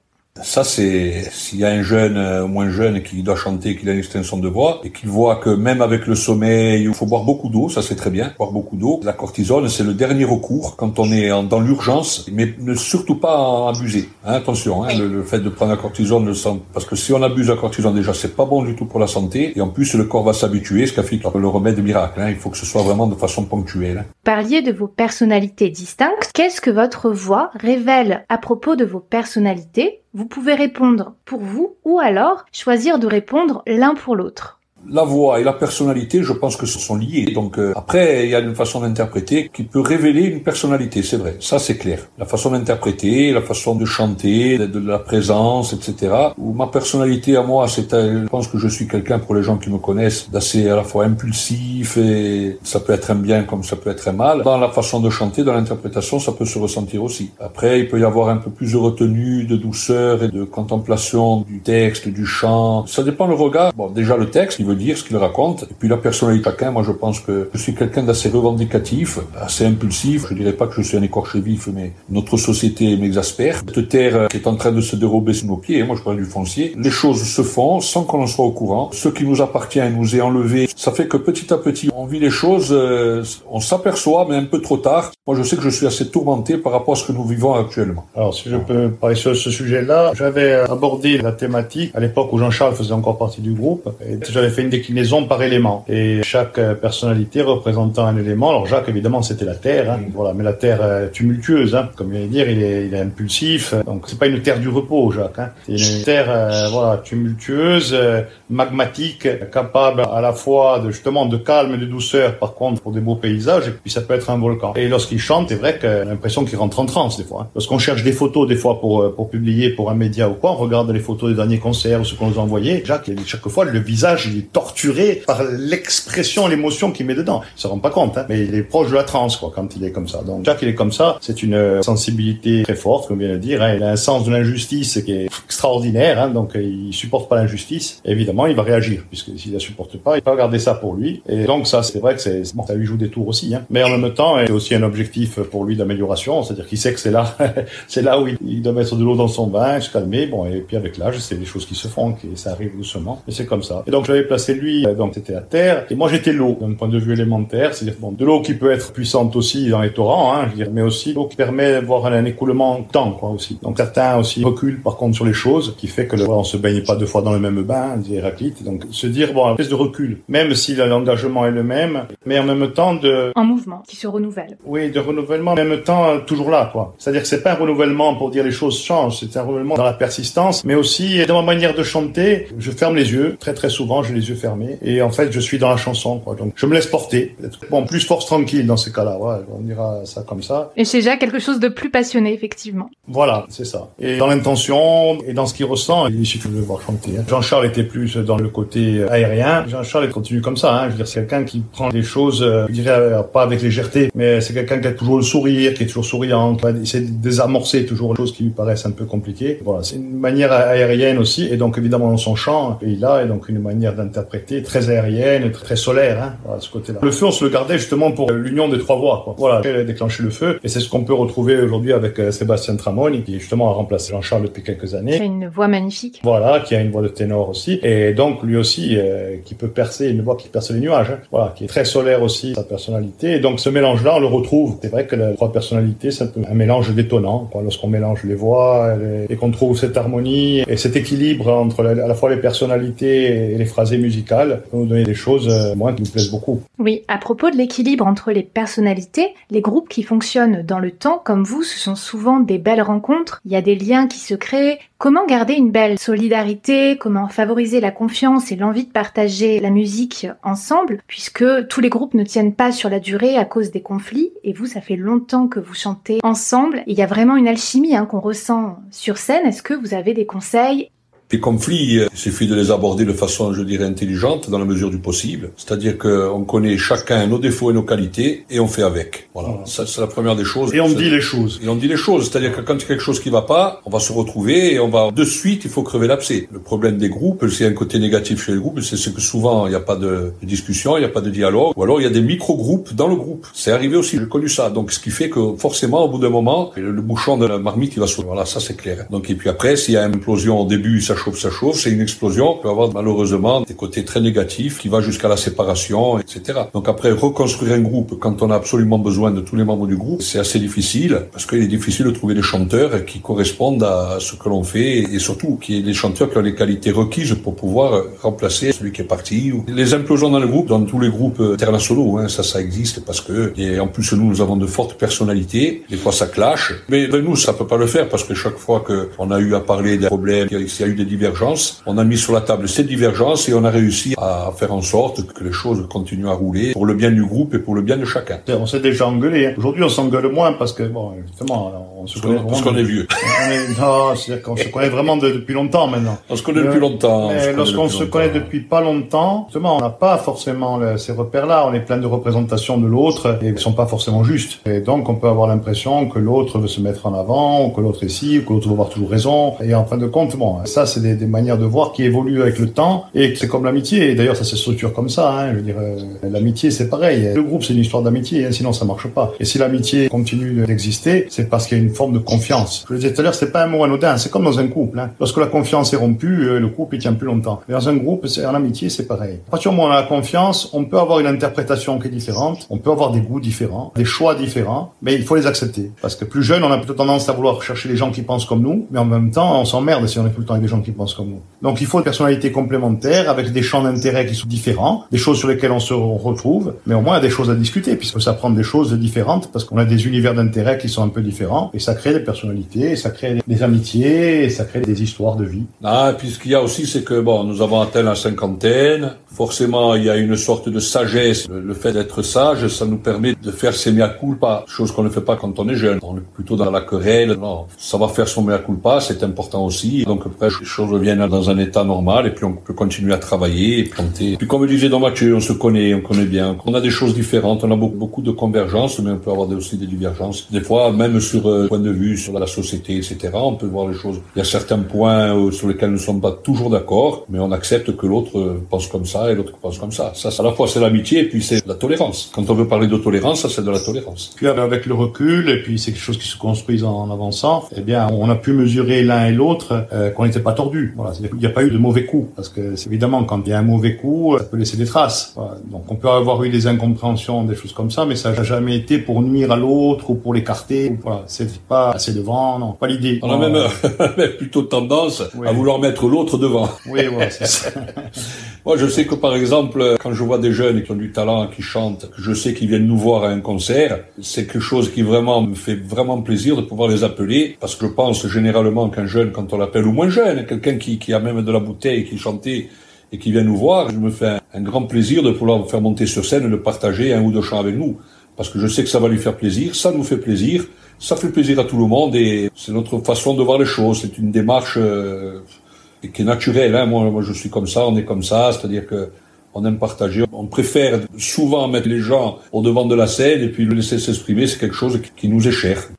S3: Ça, c'est s'il y a un jeune euh, moins jeune qui doit chanter, qu'il a une extension de voix et qu'il voit que même avec le sommeil, il faut boire beaucoup d'eau, ça c'est très bien, boire beaucoup d'eau. La cortisone, c'est le dernier recours quand on est dans l'urgence, mais ne surtout pas en abuser. Hein, attention, hein, le, fait de prendre la cortisone, le sang, parce que si on abuse de la cortisone déjà, c'est pas bon du tout pour la santé et en plus le corps va s'habituer, ce qui fait le remède miracle. Hein, il faut que ce soit vraiment de façon ponctuelle.
S1: Parliez de vos personnalités distinctes. Qu'est-ce que votre voix révèle à propos de vos personnalités? Vous pouvez répondre pour vous ou alors choisir de répondre l'un pour l'autre
S3: la voix et la personnalité, je pense que ce sont liés. Donc euh, après, il y a une façon d'interpréter qui peut révéler une personnalité, c'est vrai. Ça, c'est clair. La façon d'interpréter, la façon de chanter, de, la présence, etc. Ou ma personnalité à moi, c'est, euh, je pense que je suis quelqu'un pour les gens qui me connaissent d'assez à la fois impulsif et ça peut être un bien comme ça peut être un mal. Dans la façon de chanter, dans l'interprétation, ça peut se ressentir aussi. Après, il peut y avoir un peu plus de retenue, de douceur et de contemplation du texte, du chant. Ça dépend le regard. Bon, déjà le texte, veut dire, ce qu'il raconte. Et puis la personnalité chacun, moi je pense que je suis quelqu'un d'assez revendicatif, assez impulsif. Je dirais pas que je suis un écorché vif, mais notre société m'exaspère. Cette terre qui est en train de se dérober sous nos pieds, moi je parle du foncier, les choses se font sans qu'on en soit au courant. Ce qui nous appartient nous est enlevé. Ça fait que petit à petit, on vit les choses, euh, on s'aperçoit, mais un peu trop tard. Moi je sais que je suis assez tourmenté par rapport à ce que nous vivons actuellement.
S2: Alors si je peux parler sur ce sujet-là, j'avais abordé la thématique à l'époque où Jean-Charles faisait encore partie du groupe. Et j'avais fait une déclinaison par élément. Et chaque euh, personnalité représentant un élément. Alors Jacques, évidemment, c'était la terre. Hein. Voilà, mais la terre euh, tumultueuse, hein. comme il dire, il est, il est impulsif. Donc c'est pas une terre du repos, Jacques. Hein. C'est une terre, euh, voilà, tumultueuse, magmatique, capable à la fois de justement de calme et de douceur. Par contre, pour des beaux paysages, et puis ça peut être un volcan. Et lorsqu'il chante, c'est vrai qu'on a l'impression qu'il rentre en transe des fois. Hein. Lorsqu'on cherche des photos des fois pour pour publier pour un média ou quoi, on regarde les photos des derniers concerts ou ce qu'on nous a envoyé. Jacques, chaque fois, le visage il est torturé par l'expression, l'émotion qu'il met dedans. Il se rend pas compte, hein, mais il est proche de la transe, quoi, quand il est comme ça. Donc, Jacques, il est comme ça. C'est une sensibilité très forte, comme vient de dire. Hein. Il a un sens de l'injustice qui est extraordinaire, hein, donc il supporte pas l'injustice. Évidemment, il va réagir, puisque s'il la supporte pas, il va garder ça pour lui. Et donc, ça, c'est vrai que c'est bon, ça lui joue des tours aussi. Hein. Mais en même temps, c'est aussi un objectif pour lui d'amélioration, c'est-à-dire qu'il sait que c'est là, c'est là où il, doit mettre de l'eau dans son bain, se calmer. Bon, et puis avec l'âge, c'est des choses qui se font, et ça arrive doucement. Mais c'est comme ça. Et donc, placé lui, euh, donc c'était à terre, et moi j'étais l'eau, d'un point de vue élémentaire, c'est-à-dire bon, de l'eau qui peut être puissante aussi dans les torrents, hein, je veux dire, mais aussi l'eau qui permet d'avoir un, écoulement de temps, quoi, aussi. Donc certains aussi reculent par contre sur les choses, qui fait que voilà, on se baigne pas deux fois dans le même bain, dit Héraclite. Donc se dire bon, une espèce de recul, même si l'engagement est le même, mais en même temps de
S1: en mouvement qui se renouvelle.
S2: Oui, de renouvellement, en même temps toujours là, quoi. C'est-à-dire que c'est pas un renouvellement pour dire les choses changent, c'est un renouvellement dans la persistance, mais aussi dans ma manière de chanter, je ferme les yeux très très souvent, j'ai les yeux fermés et en fait je suis dans la chanson quoi. Donc je me laisse porter. Bon, plus force tranquille dans ces cas-là, ouais, on dira ça comme ça.
S1: Et c'est déjà quelque chose de plus passionné effectivement.
S2: Voilà, c'est ça. Et dans l'intention et dans ce qu'il ressent, il suffit de le voir chanter. hein. Jean-Charles était plus dans le côté aérien. Jean-Charles continue comme ça. Hein. Je veux dire, c'est quelqu'un qui prend des choses, euh, je dirais euh, pas avec légèreté, mais c'est quelqu'un qui a toujours le sourire, qui est toujours souriant, qui va essayer de désamorcer toujours les choses qui lui paraissent un peu compliquées. Voilà, c'est une manière aérienne aussi, et donc évidemment dans son chant, il a et donc une manière d'interpréter très aérienne, très solaire, hein, voilà, ce côté-là. Le feu, on se le gardait justement pour l'union des trois voix. Quoi. Voilà, elle a déclenché le feu, et c'est ce qu'on peut retrouver aujourd'hui avec euh, Sébastien Tramoni, qui justement a remplacé Jean-Charles depuis quelques années.
S1: C'est une voix magnifique.
S2: Voilà, qui a une voix de ténor aussi, et donc lui aussi euh, qui peut percer, une voix qui perce les nuages. Hein. Voilà, qui est très solaire aussi sa personnalité. Et donc ce mélange-là, on le retrouve. C'est vrai que les trois personnalités, c'est un peu un mélange détonnant. Quoi. Lorsqu'on mélange les voix les- et qu'on trouve cette harmonie et cet équilibre entre la- à la fois les personnalités et les musicales, des choses, euh, moi, qui me plaisent beaucoup.
S1: Oui, à propos de l'équilibre entre les personnalités, les groupes qui fonctionnent dans le temps comme vous, ce sont souvent des belles rencontres, il y a des liens qui se créent. Comment garder une belle solidarité? Comment favoriser la confiance et l'envie de partager la musique ensemble? Puisque tous les groupes ne tiennent pas sur la durée à cause des conflits, et vous, ça fait longtemps que vous chantez ensemble. Il y a vraiment une alchimie hein, qu'on ressent sur scène. Est-ce que vous avez des conseils
S3: Les conflits, euh, il suffit de les aborder de façon, je dirais, intelligente, dans la mesure du possible. C'est-à-dire qu'on connaît chacun nos défauts et nos qualités, et on fait avec. Voilà,
S2: Voilà.
S3: ça c'est la première des choses.
S2: Et on dit les choses.
S3: Et on dit les choses, c'est-à-dire que quand il y a quelque chose qui va pas, on va se retrouver et on va de suite, il faut crever l'abcès. Le problème des groupes, c'est un côté négatif chez les groupes, c'est que souvent il n'y a pas de discussion, il n'y a pas de dialogue, ou alors il y a des micro-groupes dans le groupe. C'est arrivé aussi, j'ai connu ça. Donc ce qui fait que forcément, au bout d'un moment, le, le bouchon de la marmite, il va s'ouvrir. Voilà, ça c'est clair. Donc et puis après, s'il y a une implosion au début, ça chauffe, ça chauffe, c'est une explosion, on peut avoir malheureusement des côtés très négatifs qui va jusqu'à la séparation, etc. Donc après, reconstruire un groupe quand on a absolument besoin de tous les membres du groupe, c'est assez difficile parce qu'il est difficile de trouver des chanteurs qui correspondent à ce que l'on fait et surtout qu'il y ait des chanteurs qui ont les qualités requises pour pouvoir remplacer celui qui est parti. Les implosions dans le groupe, dans tous les groupes internationaux, hein, ça, ça existe parce que, et en plus nous, nous avons de fortes personnalités. Des fois, ça clash. Mais nous, ça peut pas le faire parce que chaque fois que on a eu à parler des problèmes, s'il y a eu des divergences, on a mis sur la table ces divergences et on a réussi à faire en sorte que les choses continuent à rouler pour le bien du groupe et pour le bien de chacun.
S2: On s'est déjà engueulé. hein. Aujourd'hui, on s'engueule moins parce que, bon, justement, on se
S3: Parce
S2: connaît
S3: parce qu'on est vieux.
S2: Non, c'est-à-dire qu'on se connaît vraiment de- depuis longtemps maintenant.
S3: On se connaît
S2: Euh,
S3: depuis longtemps.
S2: lorsqu'on se connaît depuis pas longtemps, justement, on n'a pas forcément le- ces repères-là. On est plein de représentations de l'autre et ils sont pas forcément justes. Et donc, on peut avoir l'impression que l'autre veut se mettre en avant, ou que l'autre est ci, ou que l'autre veut avoir toujours raison. Et en fin de compte, bon, ça, c'est des, manières de voir qui évoluent avec le temps et c'est comme l'amitié. Et d'ailleurs, ça se structure comme ça. Hein. Je veux dire, euh, l'amitié, c'est pareil. Le groupe, c'est une histoire d'amitié, hein, sinon ça marche pas. Et si l'amitié continue d'exister, c'est parce qu'il y a une forme de confiance. Je le disais tout à l'heure, c'est pas un mot anodin. C'est comme dans un couple. Hein. Lorsque la confiance est rompue, euh, le couple il tient plus longtemps. Mais dans un groupe, c'est en amitié, c'est pareil. À partir du moment où on a la confiance, on peut avoir une interprétation qui est différente, on peut avoir des goûts différents, des choix différents, mais il faut les accepter. Parce que plus jeune, on a plutôt tendance à vouloir chercher les gens qui pensent comme nous, mais en même temps, on s'emmerde si on est tout le temps avec des gens qui pensent comme nous. Donc il faut une personnalité complémentaire avec des champs d'intérêt qui sont différents, des choses sur lesquelles on se retrouve, mais au moins il y a des choses à discuter puisque ça prend des choses différentes parce qu'on a des univers d'intérêt qui sont un peu différents et ça crée des personnalités, ça crée des amitiés, ça crée des histoires de vie.
S3: Ah, et puis ce qu'il y a aussi, c'est que bon, nous avons atteint la cinquantaine. Forcément, il y a une sorte de sagesse. Le, fait d'être sage, ça nous permet de faire ses mea culpa, chose qu'on ne fait pas quand on est jeune. On est plutôt dans la querelle. Non, ça va faire son mea culpa, c'est important aussi. Donc après, les reviennent dans un état normal et puis on peut continuer à travailler et planter. Puis comme disait Don Mathieu, on se connaît, on connaît bien. On a des choses différentes, on a beaucoup, beaucoup de convergences, mais on peut avoir aussi des divergences. Des fois, même sur euh, point de vue sur la société, etc., on peut voir les choses. Il y a certains points euh, sur lesquels nous ne sommes pas toujours d'accord, mais on accepte que l'autre euh, pense comme ça et l'autre pense comme ça. Ça, à la fois, c'est l'amitié et puis c'est la tolérance. Quand on veut parler de tolérance, ça, c'est de la tolérance.
S2: Puis avec le recul, et puis c'est quelque chose qui se construit en avançant, eh bien, on a pu mesurer l'un et l'autre qu'on n'était pas Voilà, qu'il n'y a pas eu de mauvais coups, parce que évidemment quand il y a un mauvais coup, ça peut laisser des traces. Voilà. Donc on peut avoir eu des incompréhensions, des choses comme ça, mais ça n'a jamais été pour nuire à l'autre ou pour l'écarter. Voilà, c'est pas assez devant, non, pas l'idée.
S3: On a même, plutôt tendance
S2: Oui.
S3: à vouloir mettre l'autre devant.
S2: Oui, voilà, c'est ça.
S3: Moi, je sais que par exemple, quand je vois des jeunes qui ont du talent, qui chantent, que je sais qu'ils viennent nous voir à un concert, c'est quelque chose qui vraiment me fait vraiment plaisir de pouvoir les appeler, parce que je pense généralement qu'un jeune, quand on l'appelle, ou moins jeune, quelqu'un qui, a même de la bouteille, qui chantait et qui vient nous voir, je me fais un, un grand plaisir de pouvoir faire monter sur scène et de partager un ou deux chants avec nous. Parce que je sais que ça va lui faire plaisir, ça nous fait plaisir, Ça fait plaisir à tout le monde et c'est notre façon de voir les choses. C'est une démarche euh, qui est naturelle. Hein. Moi, moi, je suis comme ça, on est comme ça, c'est-à-dire que on aime partager. On préfère souvent mettre les gens au devant de la scène et puis le laisser s'exprimer. C'est quelque chose qui nous est cher.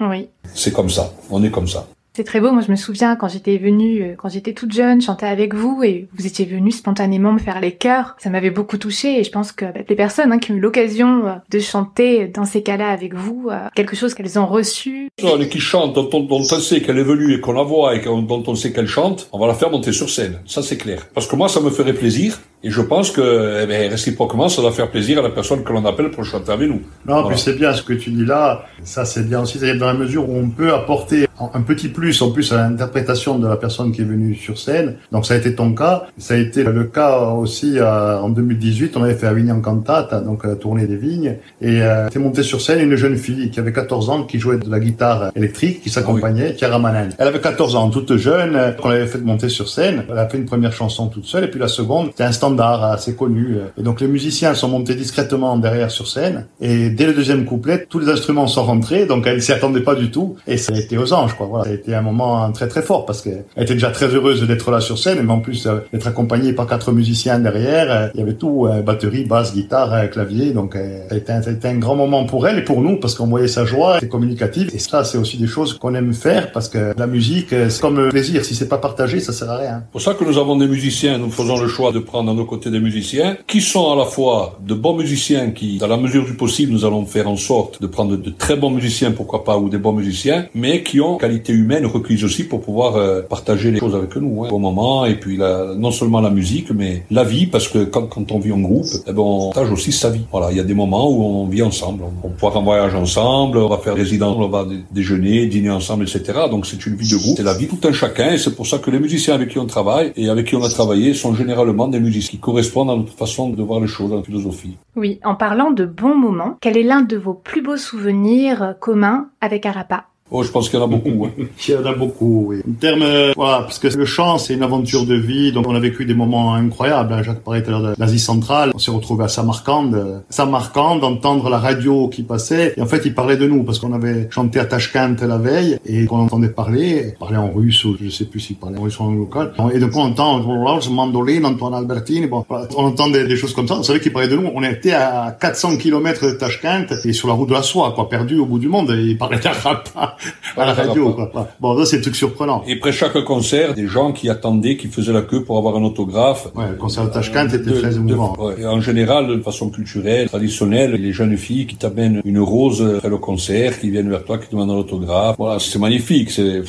S1: Oui.
S3: C'est comme ça. On est comme ça.
S1: C'est très beau. Moi, je me souviens quand j'étais venue, euh, quand j'étais toute jeune, chanter avec vous et vous étiez venu spontanément me faire les chœurs. Ça m'avait beaucoup touchée et je pense que bah, les personnes hein, qui ont eu l'occasion euh, de chanter dans ces cas-là avec vous, euh, quelque chose qu'elles ont reçu.
S3: Non, qui chante, dont on, dont on sait qu'elle est venue et qu'on la voit et dont on sait qu'elle chante, on va la faire monter sur scène. Ça, c'est clair. Parce que moi, ça me ferait plaisir et je pense que, eh bien, réciproquement, ça doit faire plaisir à la personne que l'on appelle pour chanter avec nous.
S2: Non, puis c'est bien ce que tu dis là. Ça, c'est bien aussi. C'est dans la mesure où on peut apporter un petit plus en plus à l'interprétation de la personne qui est venue sur scène. Donc ça a été ton cas. Ça a été le cas aussi euh, en 2018. On avait fait Avignon Cantate, donc la tournée des vignes. Et euh, était montée sur scène une jeune fille qui avait 14 ans, qui jouait de la guitare électrique, qui s'accompagnait, Chiara Manen. Elle avait 14 ans, toute jeune. On l'avait fait monter sur scène. Elle a fait une première chanson toute seule. Et puis la seconde, c'était un standard assez connu. Et donc les musiciens sont montés discrètement derrière sur scène. Et dès le deuxième couplet, tous les instruments sont rentrés. Donc elle s'y attendait pas du tout. Et ça a été aux anges, quoi. Voilà. Ça a été un moment très très fort parce qu'elle était déjà très heureuse d'être là sur scène. Mais en plus euh, d'être accompagnée par quatre musiciens derrière. Euh, il y avait tout, euh, batterie, basse, guitare, clavier. Donc ça a, été un, ça a été un grand moment pour elle et pour nous parce qu'on voyait sa joie, c'était communicative. Et ça, c'est aussi des choses qu'on aime faire parce que la musique, c'est comme plaisir. Si c'est pas partagé, ça sert à rien.
S3: C'est pour ça que nous avons des musiciens. Nous faisons le choix de prendre à nos côtés des musiciens qui sont à la fois de bons musiciens qui, dans la mesure du possible, nous allons faire en sorte de prendre de très bons musiciens, pourquoi pas, ou des bons musiciens, mais qui ont qualité humaine requise aussi pour pouvoir euh, partager les choses avec nous, hein, au moment, et puis la, non seulement la musique, mais la vie, parce que quand, quand on vit en groupe, eh ben, on partage aussi sa vie. Voilà, il y a des moments où on vit ensemble, on, on part en voyage ensemble, on va faire résidence, on va déjeuner, dîner ensemble, etc. Donc c'est une vie de groupe, c'est la vie tout un chacun, et c'est pour ça que les musiciens avec qui on travaille et avec qui on a travaillé sont généralement des musiciens qui correspondent à notre façon de voir les choses, à la philosophie.
S1: Oui, en parlant de bons moments, quel est l'un de vos plus beaux souvenirs communs avec Arapa
S3: Oh, je pense qu'il y en a beaucoup. Hein.
S2: Il y en a beaucoup, oui. En termes, euh, voilà, parce que le chant, c'est une aventure de vie, donc on a vécu des moments incroyables. Hein. Jacques parlait tout à l'heure de l'Asie centrale. On s'est retrouvé à Samarcande. Samarcande, d'entendre la radio qui passait. Et en fait, il parlait de nous, parce qu'on avait chanté à Tashkent la veille, et qu'on entendait parler, il parlait en russe, ou je sais plus s'il parlait en russe ou en local. Et donc on entend Mandolin, Antoine Albertini, bon, on entend des, choses comme ça. On savait qu'il parlait de nous. On était à 400 km de Tashkent, et sur la route de la soie, quoi, perdu au bout du monde, et il parlait d'arabe à la radio. Quoi. Bon, ça c'est un truc surprenant.
S3: Et après chaque concert, des gens qui attendaient, qui faisaient la queue pour avoir un autographe.
S2: Ouais, le concert de Tashkent était très émouvant.
S3: Ouais. En général, de façon culturelle, traditionnelle, les jeunes filles qui t'amènent une rose après le concert, qui viennent vers toi, qui demandent un autographe. Voilà, c'est magnifique. C'est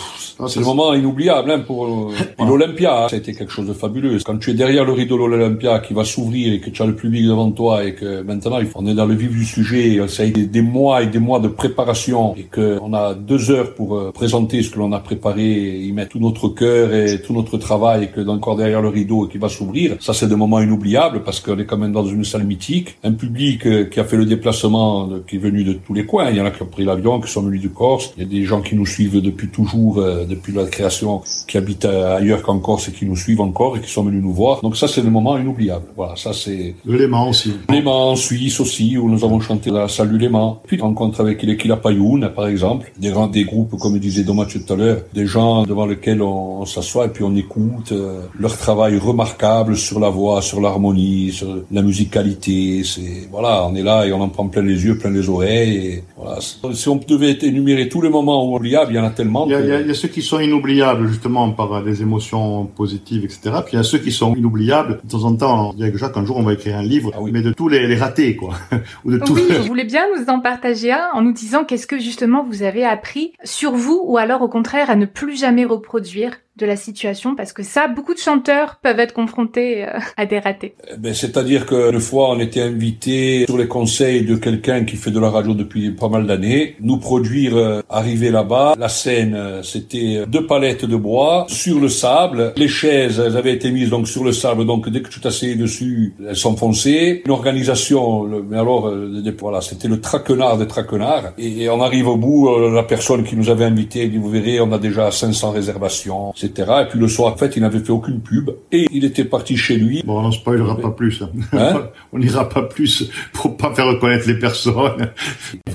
S3: c'est le moment inoubliable hein, pour, pour l'Olympia. Ça a été quelque chose de fabuleux. Quand tu es derrière le rideau de l'Olympia qui va s'ouvrir et que tu as le public devant toi et que maintenant on est dans le vif du sujet, ça a été des mois et des mois de préparation et que on a deux heures pour euh, présenter ce que l'on a préparé, y mettre tout notre cœur et tout notre travail et que encore derrière le rideau qui va s'ouvrir, ça c'est des moments inoubliables parce qu'on est quand même dans une salle mythique, un public euh, qui a fait le déplacement, qui est venu de tous les coins. Il y en a qui ont pris l'avion, qui sont venus de Corse. Il y a des gens qui nous suivent depuis toujours, euh, depuis la création, qui habitent ailleurs qu'en Corse et qui nous suivent encore et qui sont venus nous voir. Donc ça c'est des moments inoubliables. Voilà, ça c'est.
S2: Léman aussi.
S3: Léman en Suisse aussi où nous avons chanté la du Léman. Puis rencontre avec les Payoun par exemple, des grands des groupes comme disait Dommage tout à l'heure, des gens devant lesquels on, s'assoit et puis on écoute euh, leur travail remarquable sur la voix, sur l'harmonie, sur la musicalité. C'est voilà, on est là et on en prend plein les yeux, plein les oreilles. Et, voilà. Si on devait énumérer tous les moments oubliables, il y en a tellement.
S2: Il y a, il y a, ceux qui sont inoubliables justement par des émotions positives, etc. Puis il y a ceux qui sont inoubliables. De temps en temps, on dit avec Jacques, un jour on va écrire un livre, ah oui. mais de tous les, les ratés, quoi.
S1: Ou de tous oui, vous voulez bien nous en partager un en nous disant qu'est-ce que justement vous avez appris sur vous ou alors au contraire à ne plus jamais reproduire de la situation parce que ça, beaucoup de chanteurs peuvent être confrontés euh, à des ratés.
S3: Eh ben, c'est-à-dire que une fois, on était invité sur les conseils de quelqu'un qui fait de la radio depuis pas mal d'années, nous produire, euh, arriver là-bas. La scène, euh, c'était deux palettes de bois sur le sable. Les chaises, elles avaient été mises donc sur le sable, donc dès que tu t'asseyais dessus, elles s'enfonçaient. Une organisation, mais alors, voilà, c'était le traquenard des traquenards. Et, on arrive au bout, la personne qui nous avait invités dit, vous verrez, on a déjà 500 réservations etc. Et puis le soir, en fait, il n'avait fait aucune pub et il était parti chez lui.
S2: Bon, on ne spoilera pas plus. Hein on n'ira pas plus pour pas faire reconnaître les personnes.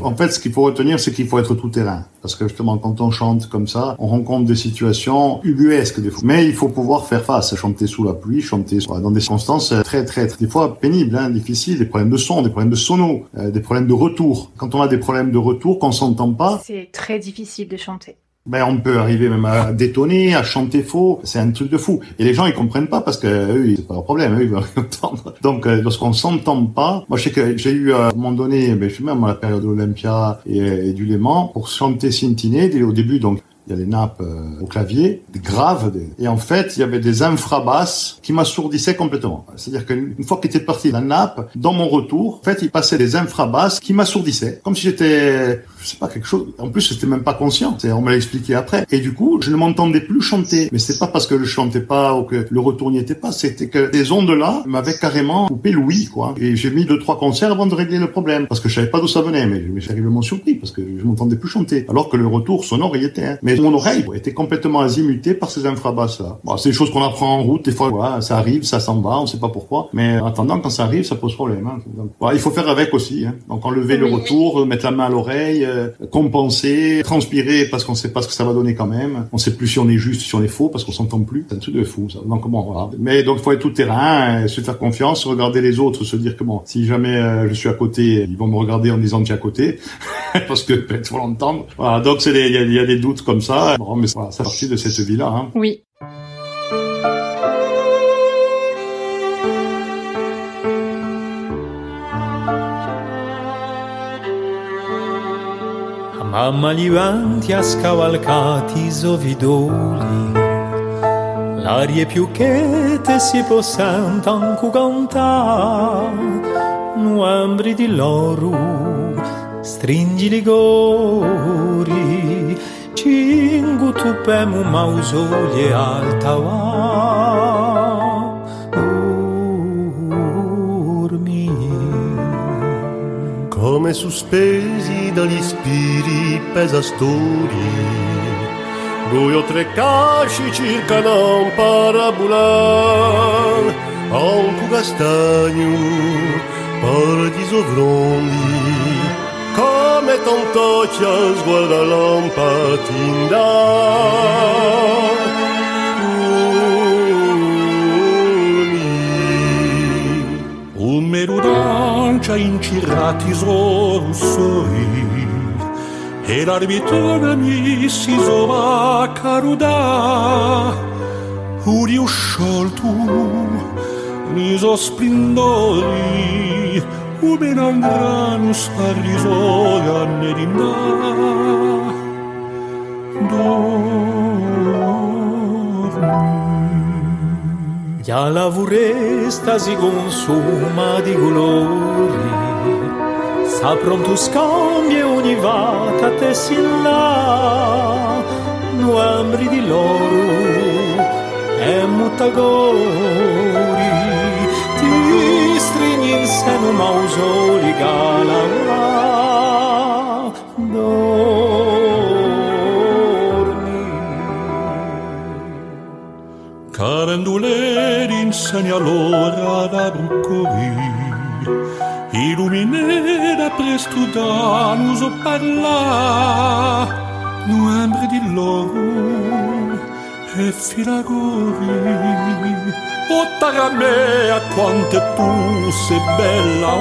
S2: En fait, ce qu'il faut retenir, c'est qu'il faut être tout terrain. Parce que justement, quand on chante comme ça, on rencontre des situations ubuesques des fois. Mais il faut pouvoir faire face, chanter sous la pluie, chanter dans des circonstances très, très, très des fois pénibles, hein, difficiles, des problèmes de son, des problèmes de sono, euh, des problèmes de retour. Quand on a des problèmes de retour, qu'on s'entend pas,
S1: c'est très difficile de chanter
S2: ben on peut arriver même à détonner, à chanter faux. C'est un truc de fou. Et les gens ils comprennent pas parce que eux c'est pas leur problème, eux ils veulent entendre. Donc euh, lorsqu'on s'entend pas, moi je sais que j'ai eu à un moment donné, ben je suis même à la période de l'Olympia et, du Léman pour chanter Sintiné dès au début donc il y a des nappes euh, au clavier, graves, et en fait, il y avait des infrabasses qui m'assourdissaient complètement. C'est-à-dire qu'une fois qu'il était parti la nappe, dans mon retour, en fait, il passait des infrabasses qui m'assourdissaient, comme si j'étais c'est pas quelque chose. En plus, j'étais même pas conscient. On m'a expliqué après. Et du coup, je ne m'entendais plus chanter. Mais c'est pas parce que je chantais pas ou que le retour n'y était pas. C'était que ces ondes-là m'avaient carrément coupé l'ouïe, quoi. Et j'ai mis deux, trois concerts avant de régler le problème. Parce que je savais pas d'où ça venait. Mais, mais j'ai mon surpris parce que je m'entendais plus chanter. Alors que le retour sonore y était. Hein. Mais mon oreille était complètement azimutée par ces infrabasses-là. Bon, c'est des choses qu'on apprend en route. Des fois, voilà, ça arrive, ça s'en va, on sait pas pourquoi. Mais en attendant, quand ça arrive, ça pose problème. Hein. Donc, voilà, il faut faire avec aussi. Hein. Donc enlever le retour, mettre la main à l'oreille, euh, compenser, transpirer parce qu'on sait pas ce que ça va donner quand même. On sait plus si on est juste, si on est faux parce qu'on s'entend plus. C'est un truc de fou ça. Donc bon, voilà. Mais donc faut être tout terrain, euh, se faire confiance, regarder les autres, se dire que bon, si jamais euh, je suis à côté, ils vont me regarder en disant que à côté parce que peut-être faut l'entendre. Voilà. Donc c'est il y, a des doutes comme ça. Mais voilà, c'est partie de cette vie là. Hein.
S1: Oui.
S5: a malivanti a scavalcati sovidoli. L'aria più chete si può anche cantare, nuambri di loro, stringi ligori, cingu tupemu mausoli altavari.
S4: come sospesi dagli spiri pesa stori. Goio tre casci circa da un parabulan Alcu castagno, paradiso vrondi. Come tanto ci sguarda lampa
S6: tindan Merudancia incirratis orus soi, et arbitona mis isova caruda, uriu scioltum, miso splendori, umen angranus parrisogan edinda. Dor
S5: Ja la vorresta si consuma di colori. Sa pronto scambia ogni vata te si là. Novembri di loro e mutagori. Ti stringi in seno mausoli galava Dormi.
S6: Carenduleri insegna l'ora da bruccorir Illuminera presto da l'uso parla Novembre di loro e filagori O taramea quanto tu sei bella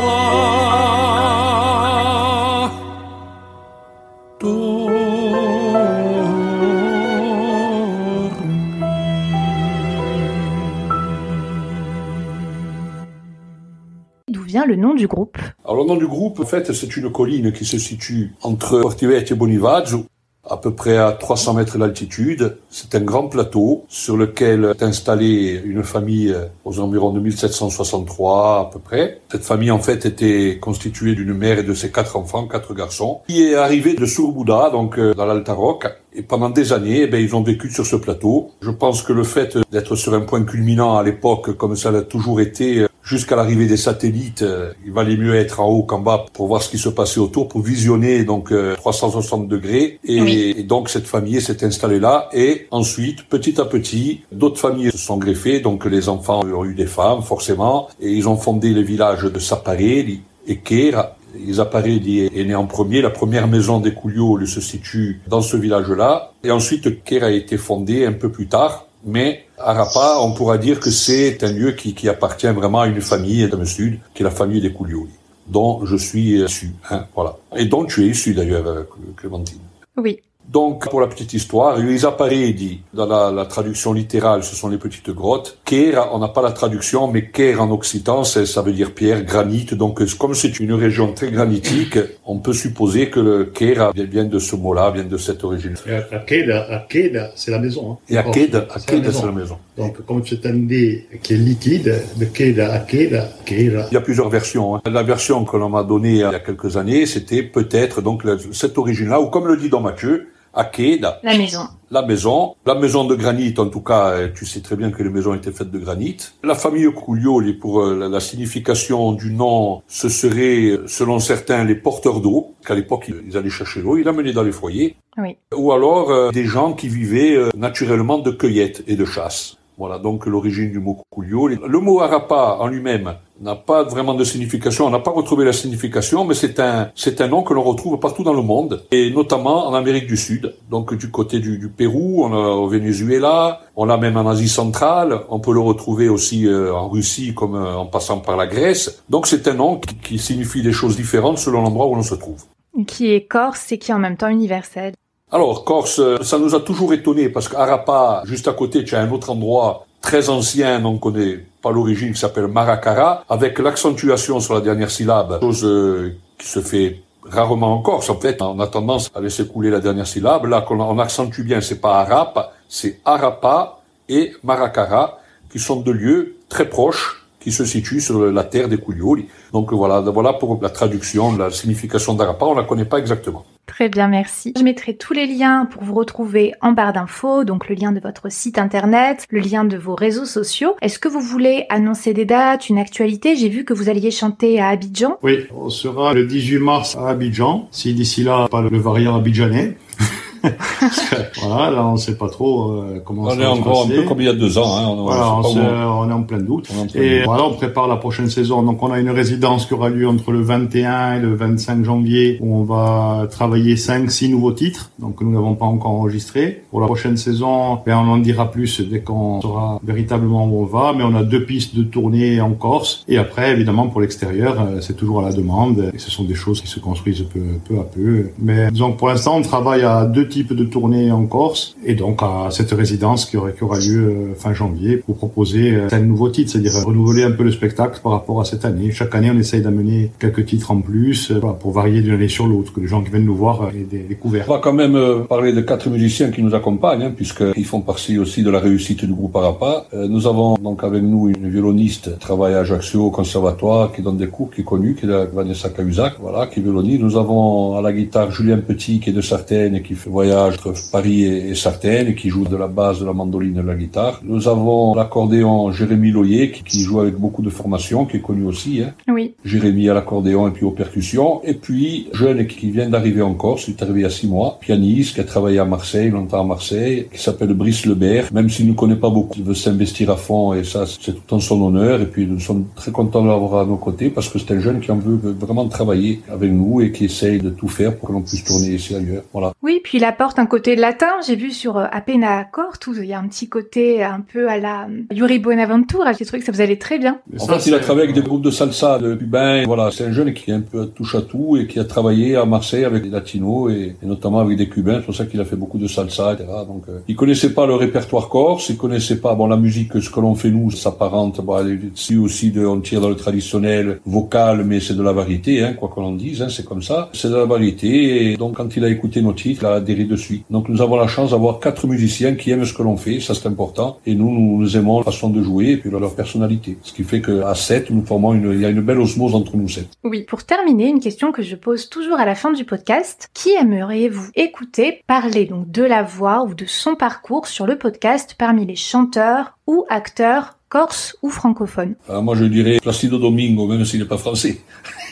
S1: Le nom du groupe
S3: Alors le nom du groupe, en fait, c'est une colline qui se situe entre Portivecchio et Bonivaggio, à peu près à 300 mètres d'altitude. C'est un grand plateau sur lequel est installée une famille aux environs de 1763 à peu près. Cette famille en fait était constituée d'une mère et de ses quatre enfants, quatre garçons, qui est arrivée de Surbouda, donc euh, dans l'Alta Rock. Et pendant des années, eh ben, ils ont vécu sur ce plateau. Je pense que le fait d'être sur un point culminant à l'époque, comme ça l'a toujours été, jusqu'à l'arrivée des satellites, euh, il valait mieux être en haut qu'en bas pour voir ce qui se passait autour, pour visionner donc 360 degrés. Et, et donc cette famille s'est installée là. Et ensuite, petit à petit, d'autres familles se sont greffées. Donc les enfants ont eu des femmes, forcément, et ils ont fondé les villages de Saparelli et Kera. Isaparelli est né en premier. La première maison des Coulioli se situe dans ce village-là. Et ensuite, Kera a été fondé un peu plus tard. Mais Arapa, on pourra dire que c'est un lieu qui, appartient vraiment à une famille dans le sud, qui est la famille des Coulioli, dont je suis issu. Hein, voilà. Et dont tu es issu d'ailleurs, euh, Clémentine.
S1: Oui.
S3: Donc, pour la petite histoire, Isapare dit, dans la, la, traduction littérale, ce sont les petites grottes. Kera, on n'a pas la traduction, mais Ker en occitan, ça veut dire pierre, granit. Donc, comme c'est une région très granitique, on peut supposer que le Kera vient de ce mot-là, vient de cette origine.
S2: Et Akeda, c'est la maison. Hein.
S3: Et Akeda, c'est la maison.
S2: Donc, comme c'est un dé qui est liquide, de Keda, Akeda, Kera.
S3: Il y a plusieurs versions. Hein. La version que l'on m'a donnée il y a quelques années, c'était peut-être donc cette origine-là, ou comme le dit dans Matthieu, Akeda.
S1: La maison.
S3: La maison. La maison de granit, en tout cas, euh, tu sais très bien que les maisons étaient faites de granit. La famille Cuglioli, pour euh, la signification du nom, ce serait, selon certains, les porteurs d'eau, qu'à l'époque, ils allaient chercher l'eau, ils l'amenaient dans les foyers.
S1: Oui.
S3: Ou alors, euh, des gens qui vivaient naturellement de cueillette et de chasse. Voilà donc l'origine du mot Cuglio. Le mot Arapa en lui-même n'a pas vraiment de signification. On n'a pas retrouvé la signification, mais c'est un c'est un nom que l'on retrouve partout dans le monde et notamment en Amérique du Sud. Donc du côté du, du Pérou, on au Venezuela, on l'a même en Asie centrale. On peut le retrouver aussi euh, en Russie, comme euh, en passant par la Grèce. Donc c'est un nom qui, qui signifie des choses différentes selon l'endroit où l'on se trouve.
S1: Qui est corse et qui est en même temps universel.
S3: Alors, Corse, ça nous a toujours étonné parce qu'Arapa, juste à côté, tu as un autre endroit très ancien, on connaît pas l'origine, qui s'appelle Maracara, avec l'accentuation sur la dernière syllabe, chose euh, qui se fait rarement en Corse. En fait, on a tendance à laisser couler la dernière syllabe. Là, on accentue bien, c'est pas Arapa, c'est Arapa et Maracara, qui sont deux lieux très proches qui se situent sur la terre des Coulioli. Donc voilà, voilà pour la traduction, la signification d'Arapa, on la connaît pas exactement.
S1: Très bien, merci. Je mettrai tous les liens pour vous retrouver en barre d'infos, donc le lien de votre site internet, le lien de vos réseaux sociaux. Est-ce que vous voulez annoncer des dates, une actualité? J'ai vu que vous alliez chanter à Abidjan.
S2: Oui, on sera le 18 mars à Abidjan, si d'ici là, pas le variant abidjanais. voilà, là, on ne sait pas trop euh, comment
S3: on
S2: ça
S3: est encore un peu comme il y a deux ans. Hein,
S2: on, voilà, on, on, est en plein doute. Et voilà, on prépare la prochaine saison. Donc, on a une résidence qui aura lieu entre le 21 et le 25 janvier où on va travailler 5 six nouveaux titres. Donc, nous n'avons pas encore enregistré. Pour la prochaine saison, ben, on en dira plus dès qu'on saura véritablement où on va. Mais on a deux pistes de tournée en Corse. Et après, évidemment, pour l'extérieur, euh, c'est toujours à la demande. Et ce sont des choses qui se construisent peu, peu à peu. Mais disons pour l'instant, on travaille à deux type de tournée en Corse et donc à cette résidence qui, aurait, qui aura lieu euh, fin janvier pour proposer euh, un nouveau titre, c'est-à-dire renouveler un peu le spectacle par rapport à cette année. Chaque année, on essaye d'amener quelques titres en plus euh, pour varier d'une année sur l'autre, que les gens qui viennent nous voir aient des découvertes.
S3: On va quand même parler de quatre musiciens qui nous accompagnent, hein, puisqu'ils font partie aussi de la réussite du groupe Arapa. nous avons donc avec nous une violoniste qui travaille à Ajaccio au conservatoire, qui donne des cours, qui est connue, qui est Vanessa Cahuzac, voilà, qui est violoniste. Nous avons à la guitare Julien Petit, qui est de Sartène et qui fait voyage entre Paris et, Sartène, qui joue de la basse, de la mandoline et de la guitare. Nous avons l'accordéon Jérémy Loyer, qui, joue avec beaucoup de formation, qui est connu aussi. Hein.
S1: Oui.
S3: Jérémy à l'accordéon et puis aux percussions. Et puis, jeune qui vient d'arriver en Corse, il est arrivé il y a six mois, pianiste, qui a travaillé à Marseille, longtemps à Marseille, qui s'appelle Brice Lebert. Même s'il ne connaît pas beaucoup, il veut s'investir à fond et ça, c'est tout en son honneur. Et puis, nous sommes très contents de l'avoir à nos côtés parce que c'est un jeune qui en veut vraiment travailler avec nous et qui essaye de tout faire pour que l'on puisse tourner ici ailleurs. Voilà.
S1: Oui, puis il apporte un côté latin. J'ai vu sur euh, Apena Corte où il y a un petit côté un peu à la euh, Yuri Buenaventura. J'ai trouvé que ça vous allait très bien.
S3: En fait, il a travaillé avec des groupes de salsa, de cubains. Voilà, c'est un jeune qui est un peu touche à tout et qui a travaillé à Marseille avec des latinos et, notamment avec des cubains. C'est pour ça qu'il a fait beaucoup de salsa, etc. Donc, euh, il connaissait pas le répertoire corse, il connaissait pas bon la musique, ce que l'on fait nous, s'apparente. Bon, ici aussi, de, on tire dans le traditionnel vocal, mais c'est de la variété, hein, quoi qu'on en dise. Hein, c'est comme ça. C'est de la variété. Et donc, quand il a écouté nos titres, il a Donc nous avons la chance d'avoir quatre musiciens qui aiment ce que l'on fait, ça c'est important. Et nous, nous aimons la façon de jouer et puis leur personnalité. Ce qui fait qu'à sept, nous formons une, il y a une belle osmose entre nous sept.
S1: Oui, pour terminer, une question que je pose toujours à la fin du podcast. Qui aimeriez-vous écouter parler donc de la voix ou de son parcours sur le podcast parmi les chanteurs ou acteurs corse ou francophone
S3: Ah, moi, je dirais Placido Domingo, même s'il n'est pas français.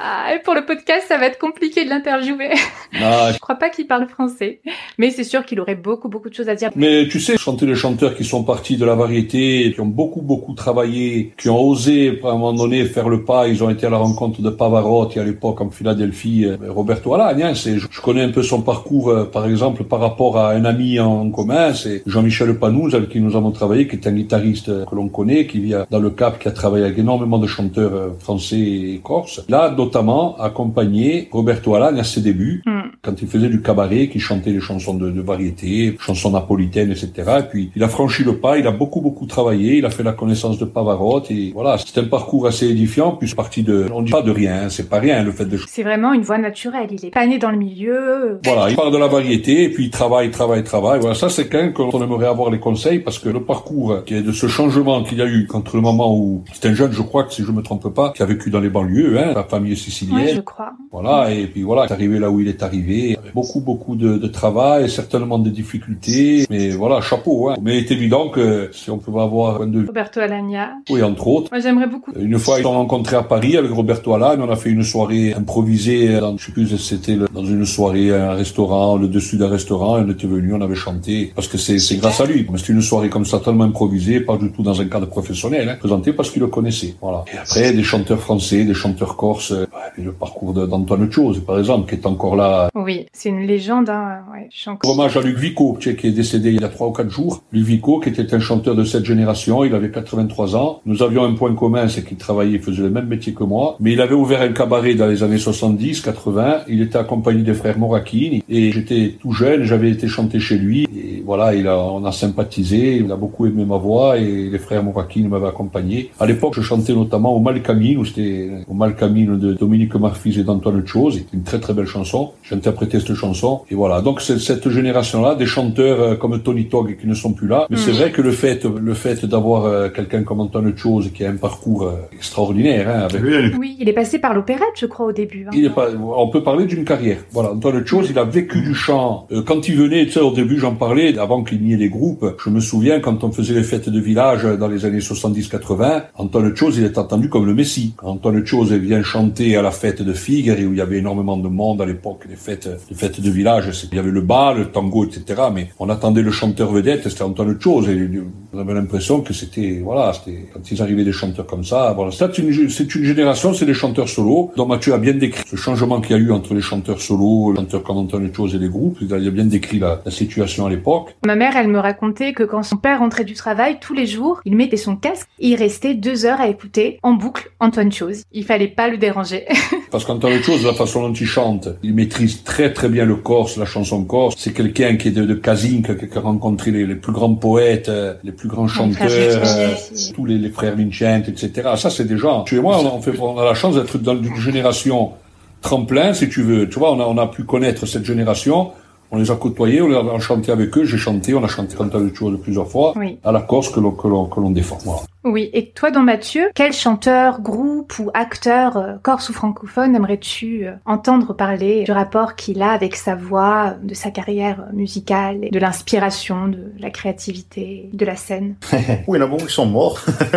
S1: Ah, et pour le podcast, ça va être compliqué de l'interviewer.
S3: Ah,
S1: Je crois pas qu'il parle français, mais c'est sûr qu'il aurait beaucoup beaucoup de choses à dire.
S3: Mais tu sais, chanter les chanteurs qui sont partis de la variété, qui ont beaucoup beaucoup travaillé, qui ont osé à un moment donné faire le pas, ils ont été à la rencontre de Pavarotti à l'époque en Philadelphie, euh, Roberto Alagne, hein, c'est, je connais un peu son parcours euh, par exemple par rapport à un ami en commun, c'est Jean-Michel Panouz avec qui nous avons travaillé, qui est un guitariste euh, que l'on connaît, qui vit dans le Cap, qui a travaillé avec énormément de chanteurs français et corses. Là, notamment, accompagné Roberto Alagne à ses débuts,
S1: Hmm.
S3: quand il faisait du cabaret, qui chantait les chansons de, de variété, chansons napolitaines, etc. Et puis il a franchi le pas, il a beaucoup beaucoup travaillé, il a fait la connaissance de Pavarotti. Et voilà, c'est un parcours assez édifiant. Puis parti de, on dit pas de rien, hein, c'est pas rien le fait de.
S1: C'est vraiment une voix naturelle. Il est pas né dans le milieu.
S3: Voilà, il part de la variété et puis il travaille, travaille, travaille. Voilà, ça c'est quelqu'un qu'on aimerait avoir les conseils parce que le parcours qui est de ce changement qu'il y a eu entre le moment où c'est un jeune, je crois que si je me trompe pas, qui a vécu dans les banlieues, hein, la famille sicilienne.
S1: Je crois.
S3: Voilà, et puis voilà, est arrivé là où il est arrivé, avec beaucoup, beaucoup de, de travail, certainement des difficultés, mais voilà, chapeau, hein. Mais il est évident que si on pouvait avoir un de
S1: Roberto Alagna.
S3: oui, entre autres,
S1: Moi, j'aimerais beaucoup.
S3: une fois, ils ont rencontré à Paris avec Roberto Alain. On a fait une soirée improvisée. Dans, je sais plus, si c'était dans une soirée, un restaurant, le dessus d'un restaurant. On était venu, on avait chanté. Parce que c'est, c'est grâce à lui. C'était une soirée comme ça, tellement improvisée, pas du tout dans un cadre professionnel, hein, présenté parce qu'il le connaissait. Voilà. Et après, des chanteurs français, des chanteurs corses. Le parcours d'Antoine Chose, par exemple, qui est encore là.
S1: Oui, c'est une légende. Hein. Ouais, encore-
S3: Hommage à Luc Vico, tu sais, qui est décédé il y a trois ou quatre jours. Luc Vico, qui était un chanteur de cette génération, il avait 83 ans. Nous avions un point commun, c'est qu'il travaillait, il faisait le même métier que moi. Mais il avait ouvert un cabaret dans les années 70, 80. Il était accompagné des frères Morakine. Et j'étais tout jeune, j'avais été chanter chez lui. Et voilà, il a, on a sympathisé, il a beaucoup aimé ma voix et les frères Morakine m'avaient accompagné. À l'époque, je chantais notamment au Malcamine, où c'était au Malcamine de Dominique Marfis et d'Antoine Chose. C'était une très très belle chanson. J'ai interprété cette chanson. Et voilà. Donc, c'est cette génération-là, des chanteurs euh, comme Tony Togg qui ne sont plus là. Mais c'est vrai que le fait, le fait d'avoir euh, quelqu'un comme Antoine Chose qui a un parcours euh, extraordinaire, hein, avec
S1: Oui, il est passé par l'opérette, je crois, au début. hein.
S3: il est pas, on peut parler d'une carrière. Voilà, Antoine Chose, il a vécu du chant. Quand il venait, tu sais, au début, j'en parlais, avant qu'il n'y ait les groupes, je me souviens quand on faisait les fêtes de village dans les années 70-80, Antoine Chose, il est attendu comme le Messie. Antoine Chose vient chanter à la fête de Figaro, où il y avait énormément de monde à l'époque, les fêtes, les fêtes de village, il y avait le bal, le tango, etc. Mais on attendait le chanteur vedette, c'était Antoine Chose, et on avait l'impression que c'était, voilà, c'était, quand ils arrivaient des chanteurs comme ça, voilà. C'est une, c'est une génération, c'est des chanteurs solos, dont Mathieu a bien décrit ce changement qu'il y a eu entre les chanteurs solos, les chanteurs comme Antoine Chose et les groupes. Il a bien décrit la situation à l'époque.
S1: Ma mère, elle me racontait que quand son père rentrait du travail, tous les jours, il mettait son casque et il restait deux heures à écouter en boucle Antoine Chose. Il fallait pas le déranger.
S3: Parce qu'Antoine Chose, la façon dont il chante, il maîtrise très très bien le corse, la chanson corse. C'est quelqu'un qui est de, de Casinque, qui a rencontré les, les plus grands poètes, euh, les plus grands chanteurs,
S1: frère
S3: euh, tous les, les frères Vincent, etc. Ça, c'est des gens. Tu et moi, on a, on fait, on a la chance d'être dans une génération tremplin, si tu veux. Tu vois, on a, on a pu connaître cette génération. On les a côtoyés, on les a chanté avec eux, j'ai chanté, on a chanté Antoine Chose plusieurs fois,
S1: Oui.
S3: à la Corse que l'on, que l'on, que l'on défend. Voilà.
S1: Oui, et toi, don Mathieu, quel chanteur, groupe ou acteur euh, corse ou francophone aimerais-tu euh, entendre parler du rapport qu'il a avec sa voix, de sa carrière musicale, et de l'inspiration, de la créativité, de la scène?
S2: Oui, il y en a beaucoup qui sont morts.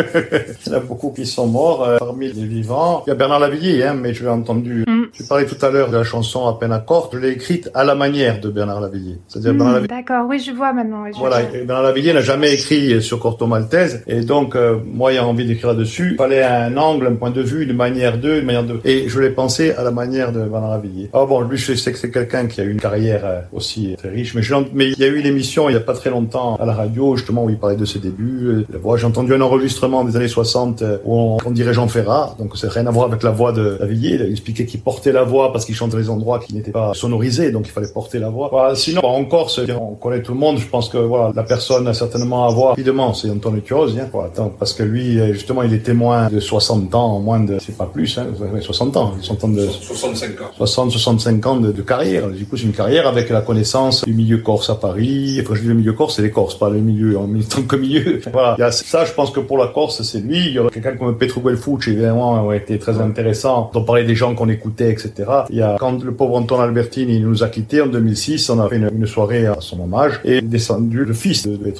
S2: il y en a beaucoup qui sont morts. euh, parmi les vivants, il y a Bernard Lavillier, hein, mais je l'ai entendu. Tu parlais tout à l'heure de la chanson à peine à. Je l'ai écrite à la manière de Bernard Lavillier. C'est-à-dire Bernard
S1: Hmm,
S2: Lavillier.
S1: D'accord, oui, je vois maintenant. oui, je
S2: Voilà,
S1: vois.
S2: Bernard Lavillier n'a jamais écrit sur Corto Maltese, et donc euh, moi ayant envie d'écrire là-dessus, il fallait un angle, un point de vue, une manière de, une manière de, et je l'ai pensé à la manière de Bernard Lavillier. Ah bon, lui je sais que c'est quelqu'un qui a eu une carrière euh, aussi très riche, mais, je mais il y a eu une émission il y a pas très longtemps à la radio justement où il parlait de ses débuts, euh, la voix. J'ai entendu un enregistrement des années 60 euh, où on, on dirait Jean Ferrat, donc c'est rien à voir avec la voix de Lavillier. Il expliquait qu'il portait la voix parce qu'il chantait les endroits qui n'étaient pas sonorisés, donc il fallait porter la voix. Voilà, sinon, en Corse, on connaît tout le monde. Je pense que voilà, la personne a certainement à voir rapidement, c'est Antonio Chiosi, hein, attends, parce que lui, euh, justement, il est témoin de 60 ans, moins de, c'est pas plus, hein, ouais, 60 ans, 60 ans de,
S3: 65 ans.
S2: 60, 65 ans de, de carrière. Du coup, c'est une carrière avec la connaissance du milieu corse à Paris. Enfin, je dis le milieu corse, c'est les Corses, pas le milieu en tant que milieu. Voilà. Il y a ça, je pense que pour la Corse, c'est lui. Il y aurait quelqu'un comme Petro Guelfucci, évidemment, aurait été très intéressant. On parlait des gens qu'on écoutait etc. Il y a, quand le pauvre Anton Albertini nous a quittés en 2006, on a fait une, soirée à son hommage et descendu le fils de, de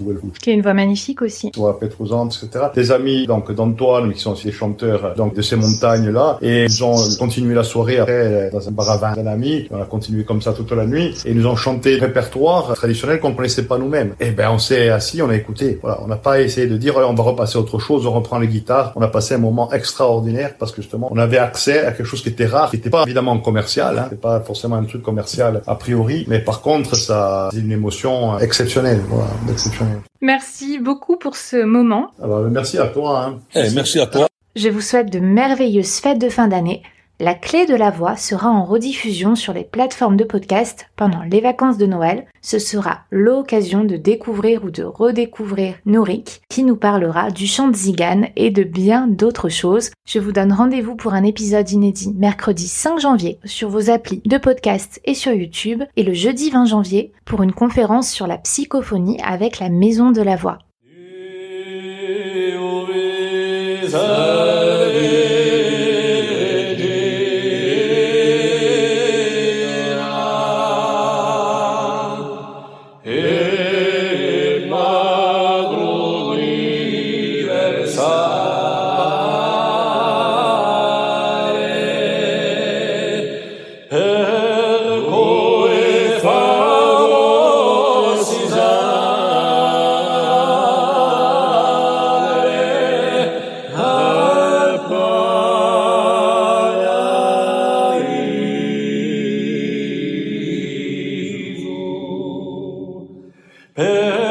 S1: Qui a une voix magnifique aussi.
S2: Voix pétrousante, etc. Des amis, donc, d'Antoine, qui sont aussi des chanteurs, donc, de ces montagnes-là, et ils ont continué la soirée après dans un bar à vin d'un ami. On a continué comme ça toute la nuit et ils nous ont chanté le répertoire traditionnel qu'on connaissait pas nous-mêmes. Et ben, on s'est assis, on a écouté. Voilà. On n'a pas essayé de dire, on va repasser autre chose, on reprend les guitares. On a passé un moment extraordinaire parce que justement, on avait accès à quelque chose qui était rare, qui n'était pas évidemment commercial, hein. c'était pas forcément un truc commercial a priori, mais par contre, ça, c'est une émotion exceptionnelle, voilà, exceptionnelle.
S1: Merci beaucoup pour ce moment.
S2: Alors, merci à toi. Hein.
S3: Eh, merci à toi.
S1: Je vous souhaite de merveilleuses fêtes de fin d'année. La clé de la voix sera en rediffusion sur les plateformes de podcast pendant les vacances de Noël. Ce sera l'occasion de découvrir ou de redécouvrir Nourik qui nous parlera du chant de Zigane et de bien d'autres choses. Je vous donne rendez-vous pour un épisode inédit mercredi 5 janvier sur vos applis de podcast et sur YouTube et le jeudi 20 janvier pour une conférence sur la psychophonie avec la Maison de la Voix. La